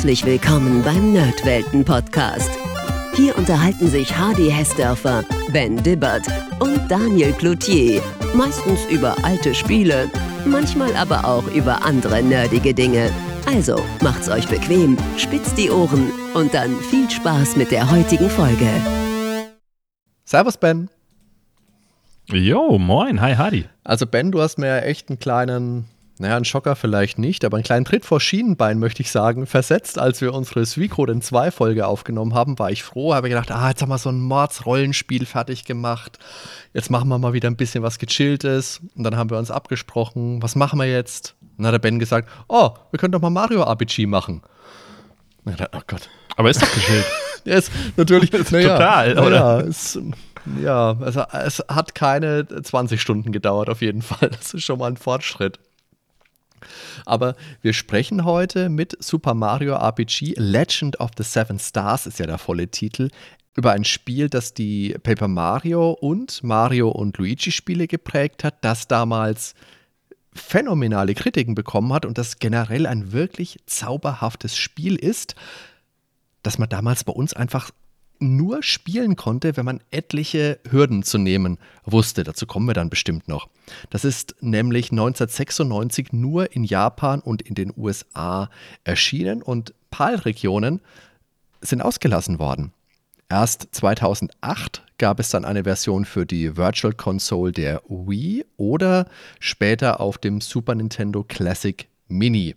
Herzlich willkommen beim Nerdwelten-Podcast. Hier unterhalten sich Hardy Hessdörfer, Ben Dibbert und Daniel Cloutier. Meistens über alte Spiele, manchmal aber auch über andere nerdige Dinge. Also macht's euch bequem, spitzt die Ohren und dann viel Spaß mit der heutigen Folge. Servus, Ben. Jo, moin, hi Hardy. Also, Ben, du hast mir echt einen kleinen naja, ein Schocker vielleicht nicht, aber einen kleinen Tritt vor Schienenbein, möchte ich sagen, versetzt, als wir unsere Suicode 2 Folge aufgenommen haben, war ich froh, habe gedacht, ah, jetzt haben wir so ein Mordsrollenspiel fertig gemacht, jetzt machen wir mal wieder ein bisschen was Gechilltes und dann haben wir uns abgesprochen, was machen wir jetzt? Und dann hat der Ben gesagt, oh, wir können doch mal Mario RPG machen. Dachte, oh Gott. Aber ist doch gechillt. ja, ist natürlich, naja, total, oder? Ja, ist, ja, also es hat keine 20 Stunden gedauert auf jeden Fall. Das ist schon mal ein Fortschritt. Aber wir sprechen heute mit Super Mario RPG Legend of the Seven Stars, ist ja der volle Titel, über ein Spiel, das die Paper Mario und Mario und Luigi Spiele geprägt hat, das damals phänomenale Kritiken bekommen hat und das generell ein wirklich zauberhaftes Spiel ist, das man damals bei uns einfach nur spielen konnte, wenn man etliche Hürden zu nehmen wusste. Dazu kommen wir dann bestimmt noch. Das ist nämlich 1996 nur in Japan und in den USA erschienen und PAL-Regionen sind ausgelassen worden. Erst 2008 gab es dann eine Version für die Virtual Console der Wii oder später auf dem Super Nintendo Classic Mini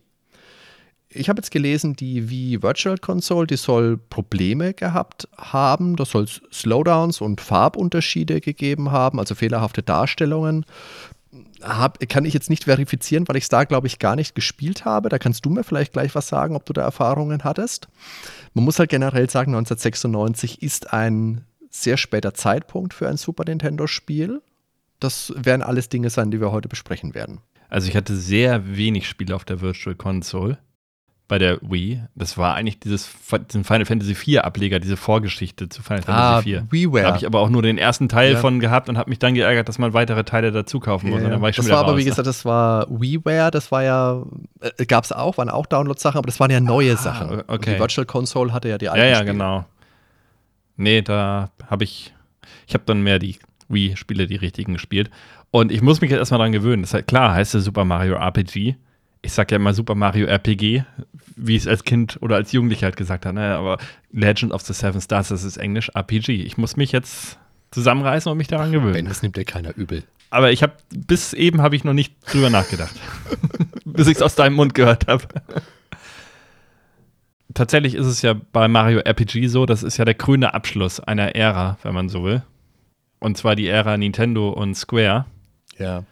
ich habe jetzt gelesen, die Wii Virtual Console, die soll Probleme gehabt haben. Da soll es Slowdowns und Farbunterschiede gegeben haben, also fehlerhafte Darstellungen. Hab, kann ich jetzt nicht verifizieren, weil ich es da, glaube ich, gar nicht gespielt habe. Da kannst du mir vielleicht gleich was sagen, ob du da Erfahrungen hattest. Man muss halt generell sagen, 1996 ist ein sehr später Zeitpunkt für ein Super Nintendo-Spiel. Das werden alles Dinge sein, die wir heute besprechen werden. Also ich hatte sehr wenig Spiele auf der Virtual Console bei der Wii. Das war eigentlich dieses Final Fantasy IV Ableger, diese Vorgeschichte zu Final ah, Fantasy IV. WiiWare. Da habe ich aber auch nur den ersten Teil ja. von gehabt und habe mich dann geärgert, dass man weitere Teile dazu kaufen muss. Ja, und dann war ich das schon war aber, raus. wie gesagt, das war WiiWare, das war ja, äh, gab es auch, waren auch Download-Sachen, aber das waren ja neue ah, Sachen. Okay. Und die Virtual Console hatte ja die alten Ja, ja, Spiele. genau. Nee, da habe ich, ich habe dann mehr die Wii-Spiele, die richtigen gespielt. Und ich muss mich jetzt erstmal dran gewöhnen. Das ist halt klar, heißt es Super Mario RPG ich sag ja immer Super Mario RPG, wie ich es als Kind oder als Jugendlicher halt gesagt habe, ne? aber Legend of the Seven Stars, das ist Englisch RPG. Ich muss mich jetzt zusammenreißen und mich daran gewöhnen. Ben, das nimmt dir keiner übel. Aber ich habe bis eben habe ich noch nicht drüber nachgedacht, bis ich es aus deinem Mund gehört habe. Tatsächlich ist es ja bei Mario RPG so, das ist ja der grüne Abschluss einer Ära, wenn man so will. Und zwar die Ära Nintendo und Square. Ja.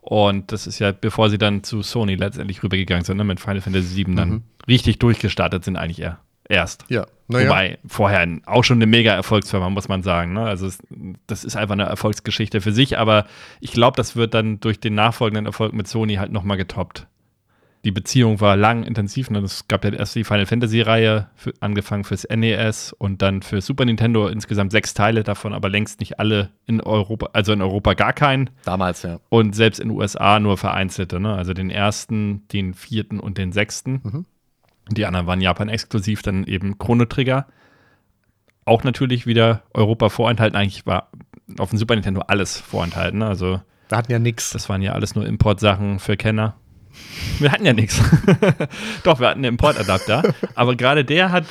Und das ist ja, bevor sie dann zu Sony letztendlich rübergegangen sind, ne, mit Final Fantasy VII dann mhm. richtig durchgestartet sind, eigentlich eher erst. Ja. Naja. Wobei vorher auch schon eine mega Erfolgsfirma, muss man sagen. Ne? Also es, das ist einfach eine Erfolgsgeschichte für sich, aber ich glaube, das wird dann durch den nachfolgenden Erfolg mit Sony halt nochmal getoppt die Beziehung war lang intensiv. Ne? Es gab ja erst die Final Fantasy-Reihe, angefangen fürs NES und dann für Super Nintendo insgesamt sechs Teile davon, aber längst nicht alle in Europa, also in Europa gar keinen. Damals, ja. Und selbst in den USA nur vereinzelte, ne? Also den ersten, den vierten und den sechsten. Mhm. Die anderen waren Japan exklusiv, dann eben Chrono Trigger. Auch natürlich wieder Europa vorenthalten. Eigentlich war auf dem Super Nintendo alles vorenthalten. Ne? Also wir hatten ja nichts. Das waren ja alles nur Importsachen für Kenner. Wir hatten ja nichts. Doch, wir hatten einen Importadapter. aber gerade der hat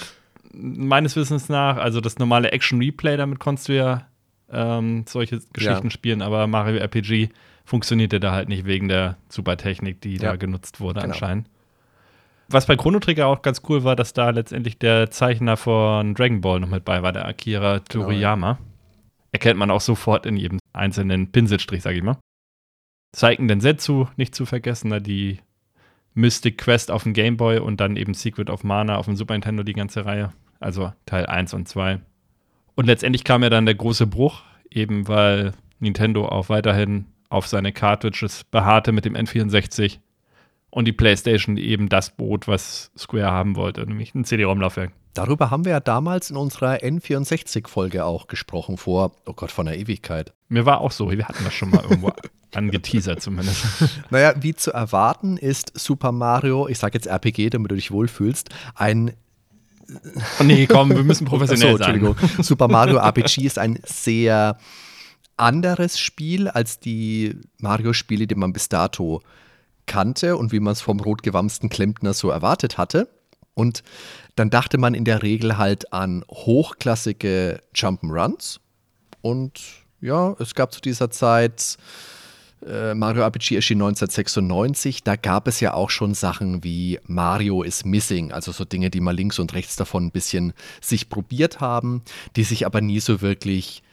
meines Wissens nach, also das normale Action Replay, damit konntest du ja ähm, solche Geschichten ja. spielen, aber Mario RPG funktionierte da halt nicht wegen der Supertechnik, die ja. da genutzt wurde genau. anscheinend. Was bei Chrono Trigger auch ganz cool war, dass da letztendlich der Zeichner von Dragon Ball noch mit bei war, der Akira Toriyama. Genau. Erkennt man auch sofort in jedem einzelnen Pinselstrich, sag ich mal. Zeigen den Setsu nicht zu vergessen, ne, die Mystic Quest auf dem Game Boy und dann eben Secret of Mana auf dem Super Nintendo, die ganze Reihe. Also Teil 1 und 2. Und letztendlich kam ja dann der große Bruch, eben weil Nintendo auch weiterhin auf seine Cartridges beharrte mit dem N64 und die PlayStation eben das bot, was Square haben wollte, nämlich ein CD-ROM-Laufwerk. Darüber haben wir ja damals in unserer N64-Folge auch gesprochen, vor, oh Gott, von der Ewigkeit. Mir war auch so, wir hatten das schon mal irgendwo angeteasert zumindest. Naja, wie zu erwarten ist Super Mario, ich sage jetzt RPG, damit du dich wohlfühlst, ein Oh nee, komm, wir müssen professionell Entschuldigung. sein. Super Mario RPG ist ein sehr anderes Spiel als die Mario-Spiele, die man bis dato kannte und wie man es vom rotgewamsten Klempner so erwartet hatte. Und dann dachte man in der Regel halt an hochklassige Jump'n'Runs. Und ja, es gab zu dieser Zeit äh, Mario RPG erschien 1996. Da gab es ja auch schon Sachen wie Mario is Missing, also so Dinge, die mal links und rechts davon ein bisschen sich probiert haben, die sich aber nie so wirklich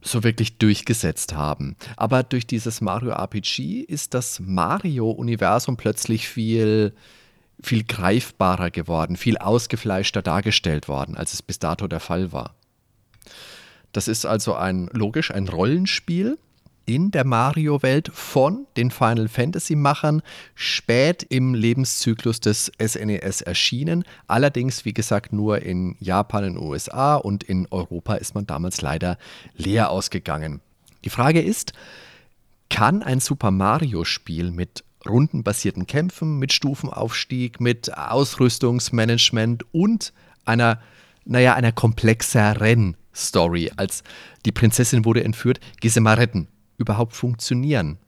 so wirklich durchgesetzt haben. Aber durch dieses Mario RPG ist das Mario-Universum plötzlich viel, viel greifbarer geworden, viel ausgefleischter dargestellt worden, als es bis dato der Fall war. Das ist also ein logisch ein Rollenspiel in der Mario-Welt von den Final Fantasy-Machern spät im Lebenszyklus des SNES erschienen. Allerdings, wie gesagt, nur in Japan, in den USA und in Europa ist man damals leider leer ausgegangen. Die Frage ist, kann ein Super Mario-Spiel mit rundenbasierten Kämpfen, mit Stufenaufstieg, mit Ausrüstungsmanagement und einer, naja, einer komplexeren Story, als die Prinzessin wurde entführt, geh sie mal retten überhaupt funktionieren?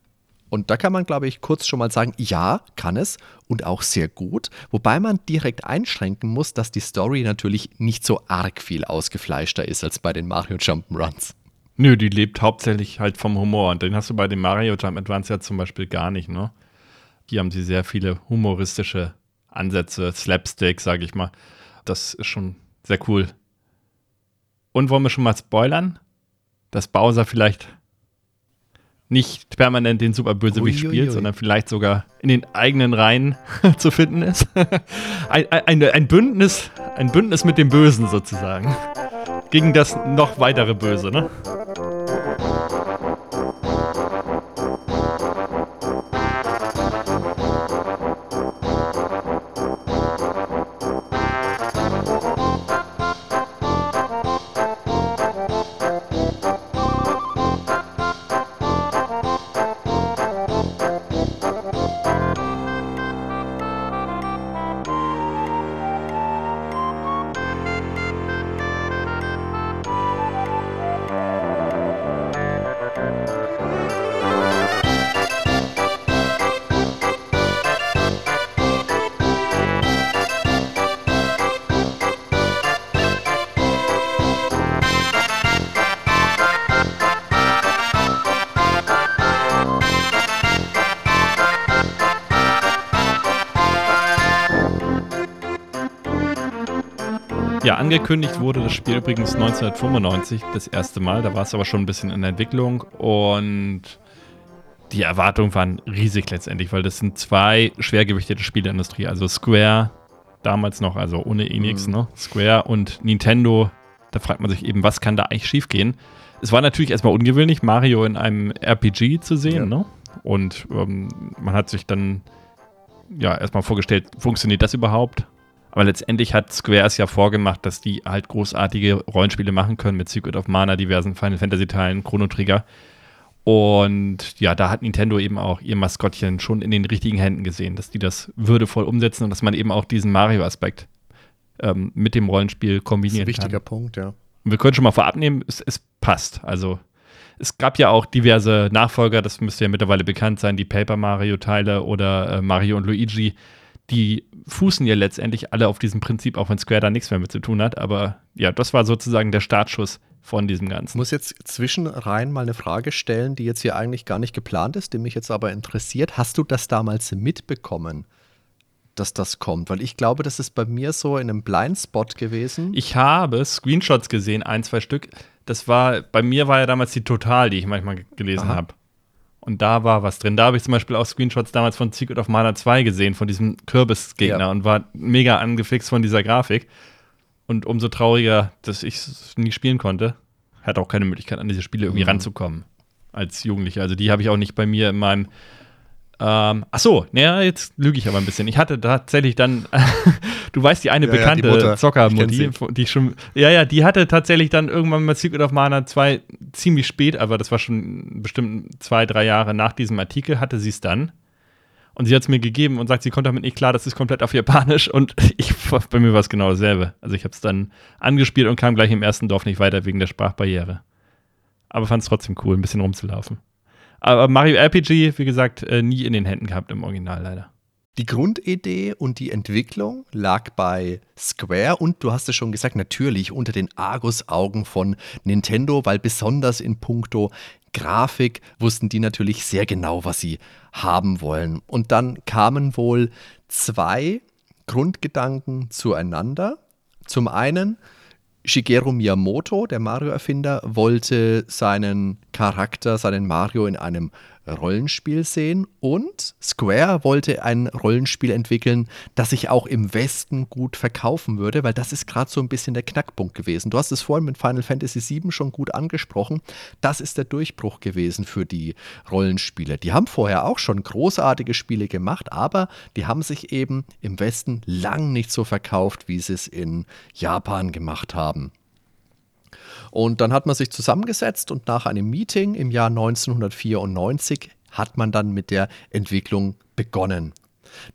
Und da kann man, glaube ich, kurz schon mal sagen, ja, kann es und auch sehr gut. Wobei man direkt einschränken muss, dass die Story natürlich nicht so arg viel ausgefleischter ist als bei den Mario Jump'n'Runs. Nö, die lebt hauptsächlich halt vom Humor. Und den hast du bei dem Mario Jump Advance ja zum Beispiel gar nicht, ne? Hier haben sie sehr viele humoristische Ansätze, Slapstick, sage ich mal. Das ist schon sehr cool. Und wollen wir schon mal spoilern, dass Bowser vielleicht nicht permanent den Superbösewicht spielt, sondern vielleicht sogar in den eigenen Reihen zu finden ist. ein, ein, ein, Bündnis, ein Bündnis mit dem Bösen sozusagen. Gegen das noch weitere Böse, ne? Angekündigt wurde das Spiel übrigens 1995 das erste Mal. Da war es aber schon ein bisschen in der Entwicklung und die Erwartungen waren riesig letztendlich, weil das sind zwei Schwergewichte der Spieleindustrie. Also Square, damals noch, also ohne Enix, mhm. ne? Square und Nintendo. Da fragt man sich eben, was kann da eigentlich schiefgehen? Es war natürlich erstmal ungewöhnlich, Mario in einem RPG zu sehen, ja. ne? Und ähm, man hat sich dann ja erstmal vorgestellt, funktioniert das überhaupt? Aber letztendlich hat Square es ja vorgemacht, dass die halt großartige Rollenspiele machen können mit Secret of Mana, diversen Final Fantasy Teilen, Chrono Trigger. Und ja, da hat Nintendo eben auch ihr Maskottchen schon in den richtigen Händen gesehen, dass die das würdevoll umsetzen und dass man eben auch diesen Mario-Aspekt ähm, mit dem Rollenspiel kombinieren kann. Das ist ein wichtiger kann. Punkt, ja. Und wir können schon mal vorab nehmen, es, es passt. Also es gab ja auch diverse Nachfolger, das müsste ja mittlerweile bekannt sein, die Paper Mario-Teile oder äh, Mario und Luigi die fußen ja letztendlich alle auf diesem Prinzip, auch wenn Square da nichts mehr mit zu tun hat. Aber ja, das war sozusagen der Startschuss von diesem Ganzen. Ich muss jetzt zwischenrein mal eine Frage stellen, die jetzt hier eigentlich gar nicht geplant ist, die mich jetzt aber interessiert. Hast du das damals mitbekommen? dass das kommt, weil ich glaube, das ist bei mir so in einem Blindspot gewesen. Ich habe Screenshots gesehen, ein, zwei Stück. Das war, bei mir war ja damals die Total, die ich manchmal gelesen habe. Und da war was drin. Da habe ich zum Beispiel auch Screenshots damals von Secret of Mana 2 gesehen, von diesem Kürbisgegner ja. und war mega angefixt von dieser Grafik. Und umso trauriger, dass ich es nie spielen konnte. Hatte auch keine Möglichkeit, an diese Spiele irgendwie mhm. ranzukommen als Jugendlicher. Also die habe ich auch nicht bei mir in meinem ähm, ach so, naja, jetzt lüge ich aber ein bisschen. Ich hatte tatsächlich dann, du weißt, die eine ja, bekannte ja, Zockermutti, die schon, ja, ja, die hatte tatsächlich dann irgendwann mal Secret of Mana 2 ziemlich spät, aber das war schon bestimmt zwei, drei Jahre nach diesem Artikel, hatte sie es dann. Und sie hat es mir gegeben und sagt, sie kommt damit nicht klar, das ist komplett auf Japanisch. Und ich, bei mir war es genau dasselbe. Also ich habe es dann angespielt und kam gleich im ersten Dorf nicht weiter wegen der Sprachbarriere. Aber fand es trotzdem cool, ein bisschen rumzulaufen. Aber Mario RPG, wie gesagt, äh, nie in den Händen gehabt im Original leider. Die Grundidee und die Entwicklung lag bei Square und du hast es schon gesagt, natürlich unter den Argus-Augen von Nintendo, weil besonders in puncto Grafik wussten die natürlich sehr genau, was sie haben wollen. Und dann kamen wohl zwei Grundgedanken zueinander. Zum einen, Shigeru Miyamoto, der Mario-Erfinder, wollte seinen Charakter, seinen Mario in einem Rollenspiel sehen und Square wollte ein Rollenspiel entwickeln, das sich auch im Westen gut verkaufen würde, weil das ist gerade so ein bisschen der Knackpunkt gewesen. Du hast es vorhin mit Final Fantasy VII schon gut angesprochen. Das ist der Durchbruch gewesen für die Rollenspiele. Die haben vorher auch schon großartige Spiele gemacht, aber die haben sich eben im Westen lang nicht so verkauft, wie sie es in Japan gemacht haben. Und dann hat man sich zusammengesetzt und nach einem Meeting im Jahr 1994 hat man dann mit der Entwicklung begonnen.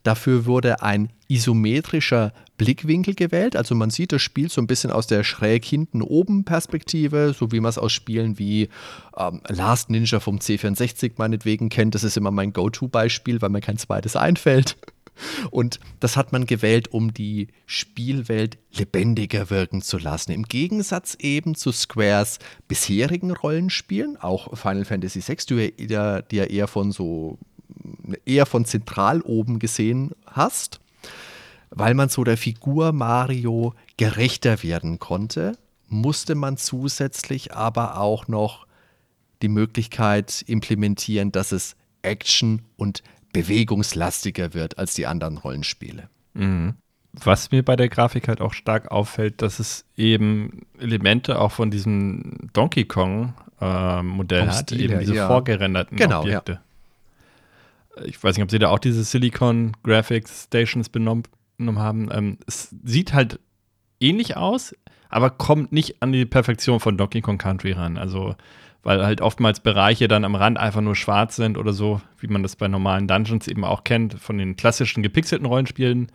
Dafür wurde ein isometrischer Blickwinkel gewählt. Also man sieht das Spiel so ein bisschen aus der schräg hinten oben Perspektive, so wie man es aus Spielen wie ähm, Last Ninja vom C64 meinetwegen kennt. Das ist immer mein Go-To-Beispiel, weil mir kein zweites einfällt. Und das hat man gewählt, um die Spielwelt lebendiger wirken zu lassen. Im Gegensatz eben zu Squares bisherigen Rollenspielen, auch Final Fantasy VI, die, ja, eher von so eher von zentral oben gesehen hast, weil man so der Figur Mario gerechter werden konnte, musste man zusätzlich aber auch noch die Möglichkeit implementieren, dass es Action und bewegungslastiger wird als die anderen Rollenspiele. Mhm. Was mir bei der Grafik halt auch stark auffällt, dass es eben Elemente auch von diesem Donkey Kong äh, Modell hat, Stil, eben diese ja. vorgerenderten genau, Objekte. Ja. Ich weiß nicht, ob sie da auch diese Silicon Graphics Stations benommen haben. Ähm, es sieht halt ähnlich aus, aber kommt nicht an die Perfektion von Donkey Kong Country ran. Also weil halt oftmals Bereiche dann am Rand einfach nur schwarz sind oder so, wie man das bei normalen Dungeons eben auch kennt, von den klassischen gepixelten Rollenspielen.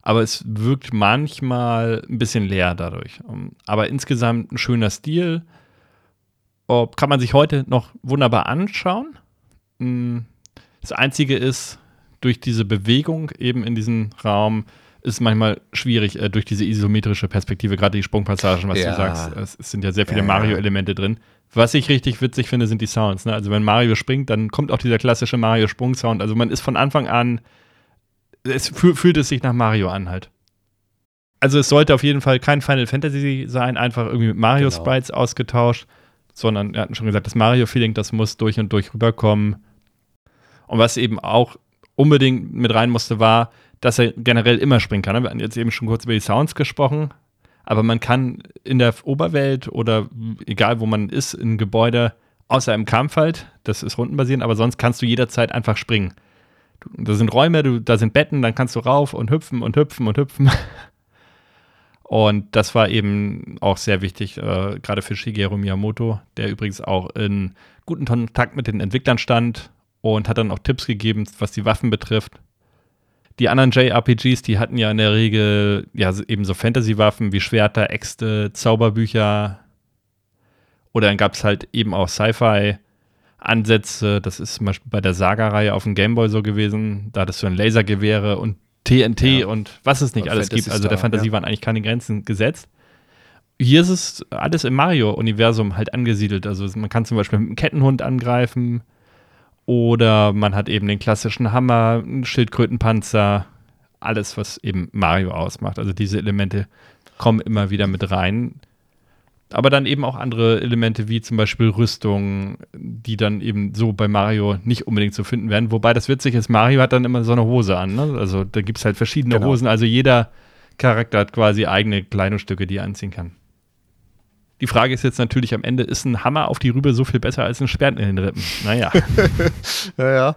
Aber es wirkt manchmal ein bisschen leer dadurch. Aber insgesamt ein schöner Stil. Kann man sich heute noch wunderbar anschauen. Hm, das Einzige ist, durch diese Bewegung eben in diesem Raum ist manchmal schwierig äh, durch diese isometrische Perspektive, gerade die Sprungpassagen, was ja. du sagst. Es, es, sind ja sehr viele ja, Mario-Elemente drin. Was ich richtig witzig finde, sind die Sounds. Ne? Also wenn Mario springt, dann kommt auch dieser klassische Mario-Sprung-Sound. Also man ist von Anfang an, es fühlt es sich nach Mario an halt. Also es sollte auf jeden Fall kein Final Fantasy sein, einfach irgendwie mit Mario-Sprites genau. ausgetauscht, sondern wir hatten schon gesagt, das Mario-Feeling, das muss durch und durch rüberkommen. Und was eben auch unbedingt mit rein musste, war, dass er generell immer springen kann. Wir hatten jetzt eben schon kurz über die Sounds gesprochen aber man kann in der Oberwelt oder egal wo man ist, in Gebäude, außer im Kampf halt, das ist rundenbasierend, aber sonst kannst du jederzeit einfach springen. Da sind Räume, du, da sind Betten, dann kannst du rauf und hüpfen und hüpfen und hüpfen. Und das war eben auch sehr wichtig, äh, gerade für Shigeru Miyamoto, der übrigens auch in guten Kontakt mit den Entwicklern stand und hat dann auch Tipps gegeben, was die Waffen betrifft die anderen JRPGs, die hatten ja in der Regel ja eben so Fantasy-Waffen wie Schwerter, Äxte, Zauberbücher. Oder dann gab es halt eben auch Sci-Fi-Ansätze. Das ist zum Beispiel bei der Saga-Reihe auf dem Gameboy so gewesen. Da hattest du ein Lasergewehre und TNT ja. und was es nicht und alles Fantasy gibt. Also der Fantasie ja. waren eigentlich keine Grenzen gesetzt. Hier ist es alles im Mario-Universum halt angesiedelt. Also man kann zum Beispiel mit einem Kettenhund angreifen oder man hat eben den klassischen Hammer, einen Schildkrötenpanzer, alles, was eben Mario ausmacht. Also diese Elemente kommen immer wieder mit rein. Aber dann eben auch andere Elemente wie zum Beispiel Rüstung, die dann eben so bei Mario nicht unbedingt zu finden werden. Wobei das witzig ist, Mario hat dann immer so eine Hose an. Ne? Also da gibt es halt verschiedene genau. Hosen. Also jeder Charakter hat quasi eigene Kleidungsstücke, die er anziehen kann. Die Frage ist jetzt natürlich am Ende, ist ein Hammer auf die Rübe so viel besser als ein Sperr in den Rippen? Naja. ja, ja.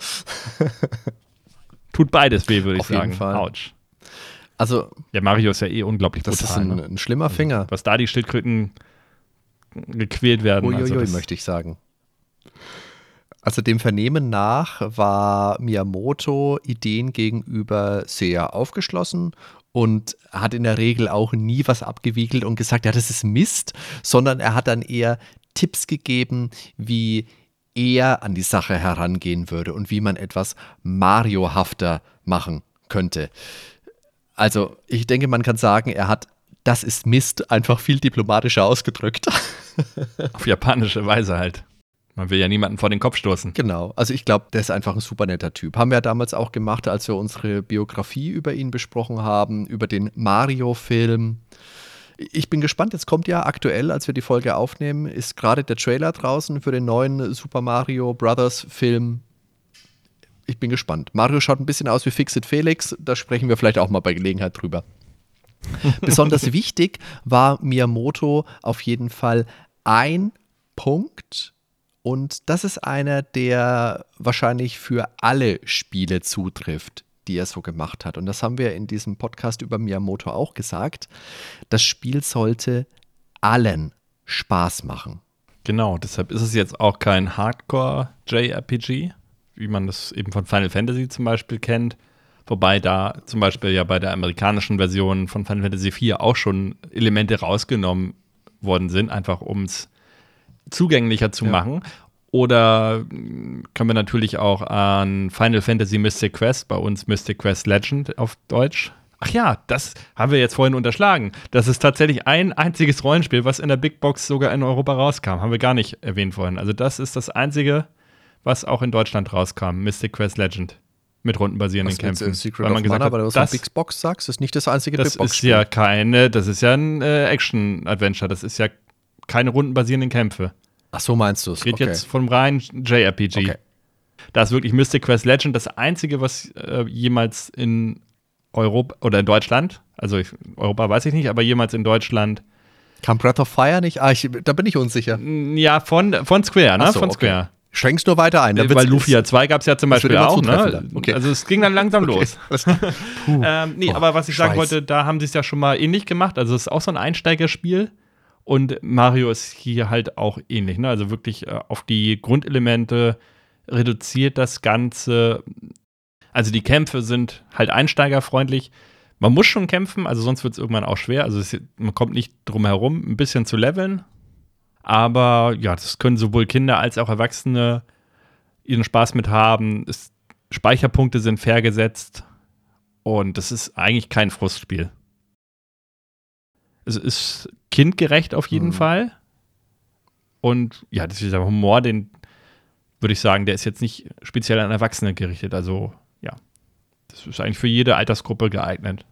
Tut beides weh, würde ich auf sagen. Jeden Fall. Autsch. Also. Der Mario ist ja eh unglaublich das brutal. Das ist ein, ne? ein, schlimmer also, Finger. Was da die Schildkröten gequält werden. Uiuiui, also möchte ich sagen. Also dem Vernehmen nach war Miyamoto Ideen gegenüber sehr aufgeschlossen und hat in der Regel auch nie was abgewiegelt und gesagt, ja, das ist Mist, sondern er hat dann eher Tipps gegeben, wie er an die Sache herangehen würde und wie man etwas Mario-hafter machen könnte. Also ich denke, man kann sagen, er hat das ist Mist einfach viel diplomatischer ausgedrückt. Auf japanische Weise halt. Man will ja niemanden vor den Kopf stoßen. Genau. Also ich glaube, der ist einfach ein super netter Typ. Haben wir ja damals auch gemacht, als wir unsere Biografie über ihn besprochen haben, über den Mario-Film. Ich bin gespannt, jetzt kommt ja aktuell, als wir die Folge aufnehmen, ist gerade der Trailer draußen für den neuen Super Mario Brothers Film. Ich bin gespannt. Mario schaut ein bisschen aus wie Fixit Felix, da sprechen wir vielleicht auch mal bei Gelegenheit drüber. Besonders wichtig war Miyamoto auf jeden Fall ein Punkt, und das ist einer, der wahrscheinlich für alle Spiele zutrifft, die er so gemacht hat. Und das haben wir in diesem Podcast über Miyamoto auch gesagt. Das Spiel sollte allen Spaß machen. Genau, deshalb ist es jetzt auch kein Hardcore-JRPG, wie man das eben von Final Fantasy zum Beispiel kennt. Wobei da zum Beispiel ja bei der amerikanischen Version von Final Fantasy IV auch schon Elemente rausgenommen worden sind, einfach um es zugänglicher zu ja. machen. Oder können wir natürlich auch an Final Fantasy Mystic Quest, bei uns Mystic Quest Legend auf Deutsch. Ach ja, das haben wir jetzt vorhin unterschlagen. Das ist tatsächlich ein einziges Rollenspiel, was in der Big Box sogar in Europa rauskam. Haben wir gar nicht erwähnt vorhin. Also das ist das einzige, was auch in Deutschland rauskam. Mystic Quest Legend. Mit rundenbasierenden Kämpfen. Äh, Secret weil man gesagt Mana, hat, du das, Big Box sagst, ist nicht das einzige Das ist ja keine, das ist ja ein äh, Action-Adventure. Das ist ja keine rundenbasierenden Kämpfe. Ach so meinst du es. Rede okay. jetzt vom reinen JRPG. Okay. Da ist wirklich Mystic Quest Legend das einzige, was äh, jemals in Europa oder in Deutschland, also ich, Europa weiß ich nicht, aber jemals in Deutschland. Kam Breath of Fire nicht? Ah, ich, da bin ich unsicher. Ja, von, von Square, ne? So, von okay. Square. Schränkst nur weiter ein. Weil Lufia 2 gab es ja zum Beispiel auch. Ne? Okay. Also es ging dann langsam los. ähm, nee, oh, aber was ich Scheiß. sagen wollte, da haben sie es ja schon mal ähnlich gemacht. Also es ist auch so ein Einsteigerspiel. Und Mario ist hier halt auch ähnlich. Ne? Also wirklich äh, auf die Grundelemente reduziert das Ganze. Also die Kämpfe sind halt einsteigerfreundlich. Man muss schon kämpfen, also sonst wird es irgendwann auch schwer. Also es, man kommt nicht drum herum, ein bisschen zu leveln. Aber ja, das können sowohl Kinder als auch Erwachsene ihren Spaß mit haben. Es, Speicherpunkte sind fair gesetzt. Und das ist eigentlich kein Frustspiel. Es ist kindgerecht auf jeden mhm. Fall. Und ja, das ist der Humor, den würde ich sagen, der ist jetzt nicht speziell an Erwachsene gerichtet. Also ja, das ist eigentlich für jede Altersgruppe geeignet.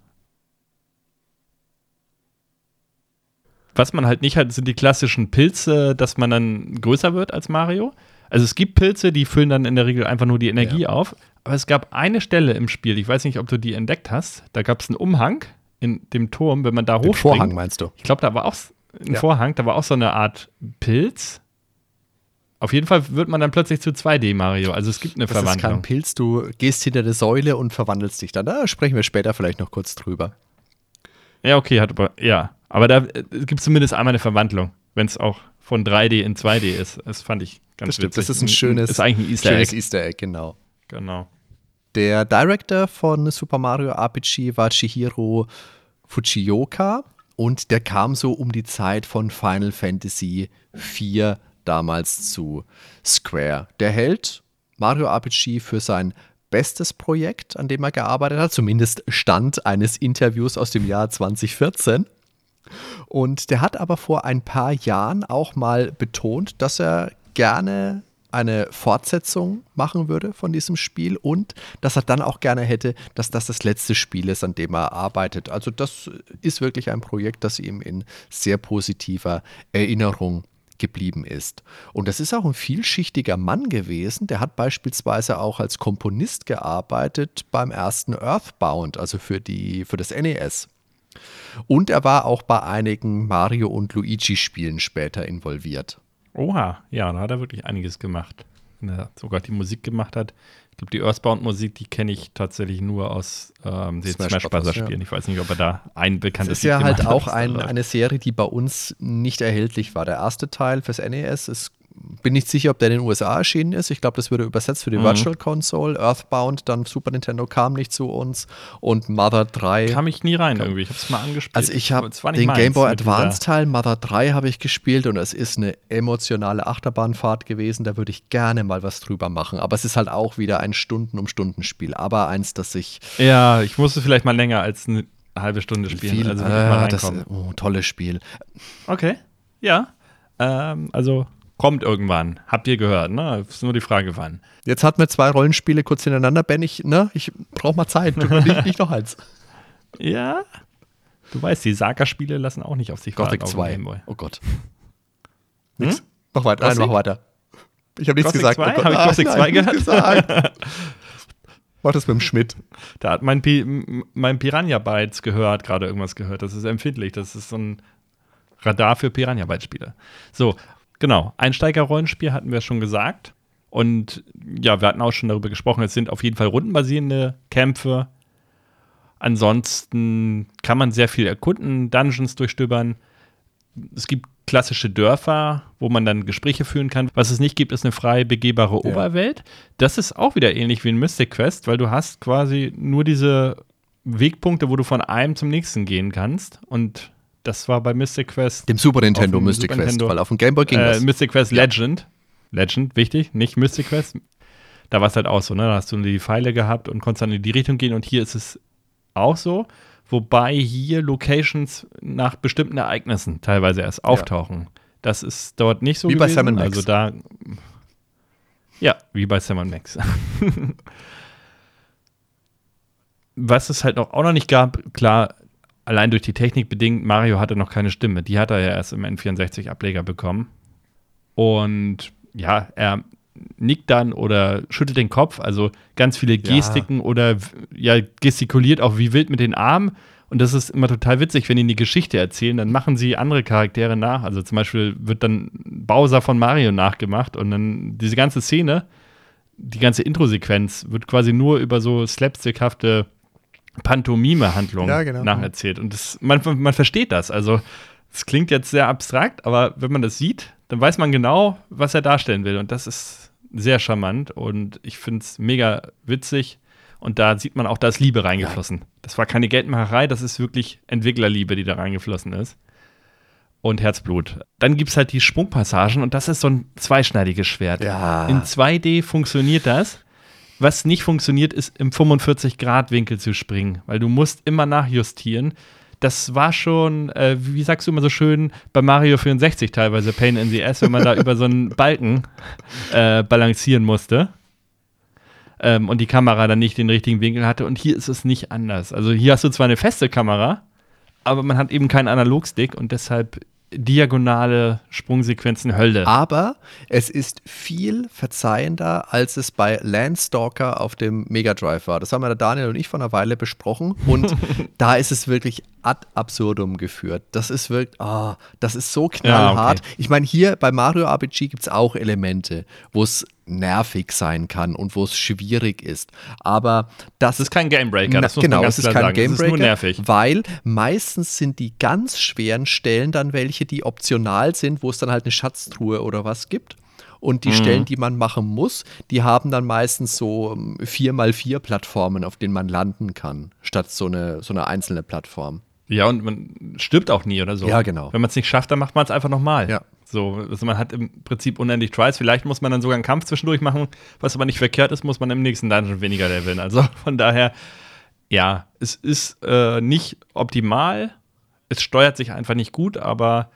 Was man halt nicht hat, sind die klassischen Pilze, dass man dann größer wird als Mario. Also es gibt Pilze, die füllen dann in der Regel einfach nur die Energie ja. auf. Aber es gab eine Stelle im Spiel, ich weiß nicht, ob du die entdeckt hast. Da gab es einen Umhang in dem Turm, wenn man da hochspringt. Vorhang meinst du? Ich glaube, da war auch ein ja. Vorhang, da war auch so eine Art Pilz. Auf jeden Fall wird man dann plötzlich zu 2D Mario. Also es gibt eine das Verwandlung. Das ist kein Pilz, du gehst hinter der Säule und verwandelst dich dann. Da sprechen wir später vielleicht noch kurz drüber. Ja, okay, hat aber, ja. Aber da äh, gibt es zumindest einmal eine Verwandlung, wenn es auch von 3D in 2D ist. Das fand ich ganz das stimmt, witzig. Das ist ein schönes, ist eigentlich ein Easter Egg. Easter Egg, genau. Genau. Der Director von Super Mario RPG war Chihiro Fujioka und der kam so um die Zeit von Final Fantasy IV damals zu Square. Der hält Mario RPG für sein bestes Projekt, an dem er gearbeitet hat, zumindest Stand eines Interviews aus dem Jahr 2014. Und der hat aber vor ein paar Jahren auch mal betont, dass er gerne eine Fortsetzung machen würde von diesem Spiel und dass er dann auch gerne hätte, dass das das letzte Spiel ist, an dem er arbeitet. Also das ist wirklich ein Projekt, das ihm in sehr positiver Erinnerung geblieben ist. Und das ist auch ein vielschichtiger Mann gewesen. Der hat beispielsweise auch als Komponist gearbeitet beim ersten Earthbound, also für, die, für das NES. Und er war auch bei einigen Mario- und Luigi-Spielen später involviert. Oha, ja, da hat er wirklich einiges gemacht. Wenn er sogar die Musik gemacht hat. Ich glaube, die Earthbound-Musik, die kenne ich tatsächlich nur aus ähm, den Smash, Smash Bros. Spielen. Ja. Ich weiß nicht, ob er da ein bekanntes Das ist ja halt auch ein, eine Serie, die bei uns nicht erhältlich war. Der erste Teil fürs NES ist bin nicht sicher, ob der in den USA erschienen ist. Ich glaube, das wurde übersetzt für die Mhm. Virtual Console. Earthbound, dann Super Nintendo kam nicht zu uns. Und Mother 3. Kam ich nie rein irgendwie. Ich habe es mal angespielt. Also ich habe den Game Boy Advance Teil Mother 3 habe ich gespielt und es ist eine emotionale Achterbahnfahrt gewesen. Da würde ich gerne mal was drüber machen. Aber es ist halt auch wieder ein Stunden um Stunden Spiel. Aber eins, das sich Ja, ich musste vielleicht mal länger als eine halbe Stunde spielen. viel, also äh, das, oh, tolles Spiel. Okay. Ja. Ähm, also kommt irgendwann. Habt ihr gehört, ne? Ist nur die Frage, wann. Jetzt hatten wir zwei Rollenspiele kurz hintereinander. Ben, ich, ne, ich brauche mal Zeit. Nicht, nicht noch eins. Ja. Du weißt, die Saga-Spiele lassen auch nicht auf sich Gothic warten dem 2. Game Boy. Oh Gott. Nix. Mach weiter. Nein, Gothic? mach weiter. Ich habe nichts Gothic gesagt. 2? Oh Gott. Hab ich Ah, Gothic nein, 2 nichts gehört? Mach das mit dem Schmidt. Da hat mein, Pi mein Piranha Bytes gehört, gerade irgendwas gehört. Das ist empfindlich. Das ist so ein Radar für Piranha Bytes Spiele. So, genau. Einsteiger-Rollenspiel hatten wir schon gesagt. Und ja, wir hatten auch schon darüber gesprochen. Es sind auf jeden Fall rundenbasierende Kämpfe. Ansonsten kann man sehr viel erkunden, Dungeons durchstöbern. Es gibt klassische Dörfer, wo man dann Gespräche führen kann. Was es nicht gibt, ist eine frei begehbare Ja. Oberwelt. Das ist auch wieder ähnlich wie in Mystic Quest, weil du hast quasi nur diese Wegpunkte, wo du von einem zum nächsten gehen kannst. Und das war bei Mystic Quest, Dem Super Nintendo dem Mystic Super Quest, Nintendo. weil auf dem Game Boy ging äh, das. Mystic Quest Legend. Legend, wichtig, nicht Mystic Quest. Da war es halt auch so, ne? Da hast du die Pfeile gehabt und konntest dann in die Richtung gehen. Und hier ist es auch so. Wobei hier Locations nach bestimmten Ereignissen teilweise erst auftauchen. Das ist dort nicht so Wie bei gewesen. Sam Max. Also da. Ja, wie bei Sam Max. Was es halt noch, auch noch nicht gab, klar, allein durch die Technik bedingt, Mario hatte noch keine Stimme. Die hat er ja erst im N64-Ableger bekommen. Und ja, er nickt dann oder schüttelt den Kopf, also ganz viele Gestiken oder ja, gestikuliert auch wie wild mit den Armen. Und das ist immer total witzig, wenn die eine Geschichte erzählen, dann machen sie andere Charaktere nach. Also zum Beispiel wird dann Bowser von Mario nachgemacht und dann diese ganze Szene, die ganze Intro-Sequenz wird quasi nur über so slapstickhafte Pantomime-Handlungen Ja, genau. nacherzählt. Und das, man, man versteht das. Also es klingt jetzt sehr abstrakt, aber wenn man das sieht, dann weiß man genau, was er darstellen will. Und das ist sehr charmant und ich finde es mega witzig. Und da sieht man auch, da ist Liebe reingeflossen. Das war keine Geldmacherei, das ist wirklich Entwicklerliebe, die da reingeflossen ist. Und Herzblut. Dann gibt es halt die Sprungpassagen und das ist so ein zweischneidiges Schwert. Ja. In 2D funktioniert das. Was nicht funktioniert, ist im 45-Grad-Winkel zu springen, weil du musst immer nachjustieren. Das war schon, äh, wie sagst du immer so schön, bei Mario 64 teilweise Pain in the Ass, wenn man da über so einen Balken äh, balancieren musste. Ähm, und die Kamera dann nicht den richtigen Winkel hatte. Und hier ist es nicht anders. Also hier hast du zwar eine feste Kamera, aber man hat eben keinen Analogstick und deshalb diagonale Sprungsequenzen Hölle. Aber es ist viel verzeihender, als es bei Landstalker auf dem Mega Drive war. Das haben wir der Daniel und ich vor einer Weile besprochen. Und da ist es wirklich ad absurdum geführt. Das ist wirklich, ah, das ist so knallhart. okay. Ich meine, hier bei Mario RPG gibt es auch Elemente, wo es nervig sein kann und wo es schwierig ist. Aber das Das ist kein Gamebreaker, das genau, es ist klar kein sagen. Das ist nur Gamebreaker, nervig. weil meistens sind die ganz schweren Stellen dann welche, die optional sind, wo es dann halt eine Schatztruhe oder was gibt. Und Mhm. die Stellen, die man machen muss, die haben dann meistens so ähm, 4x4 Plattformen, auf denen man landen kann, statt so eine, so eine einzelne Plattform. Ja, und man stirbt auch nie oder so. Ja, genau. Wenn man es nicht schafft, dann macht man es einfach nochmal. Ja. So, also man hat im Prinzip unendlich Tries. Vielleicht muss man dann sogar einen Kampf zwischendurch machen, was aber nicht verkehrt ist, muss man im nächsten Dungeon weniger leveln. Also von daher, ja, es ist äh, nicht optimal. Es steuert sich einfach nicht gut, aber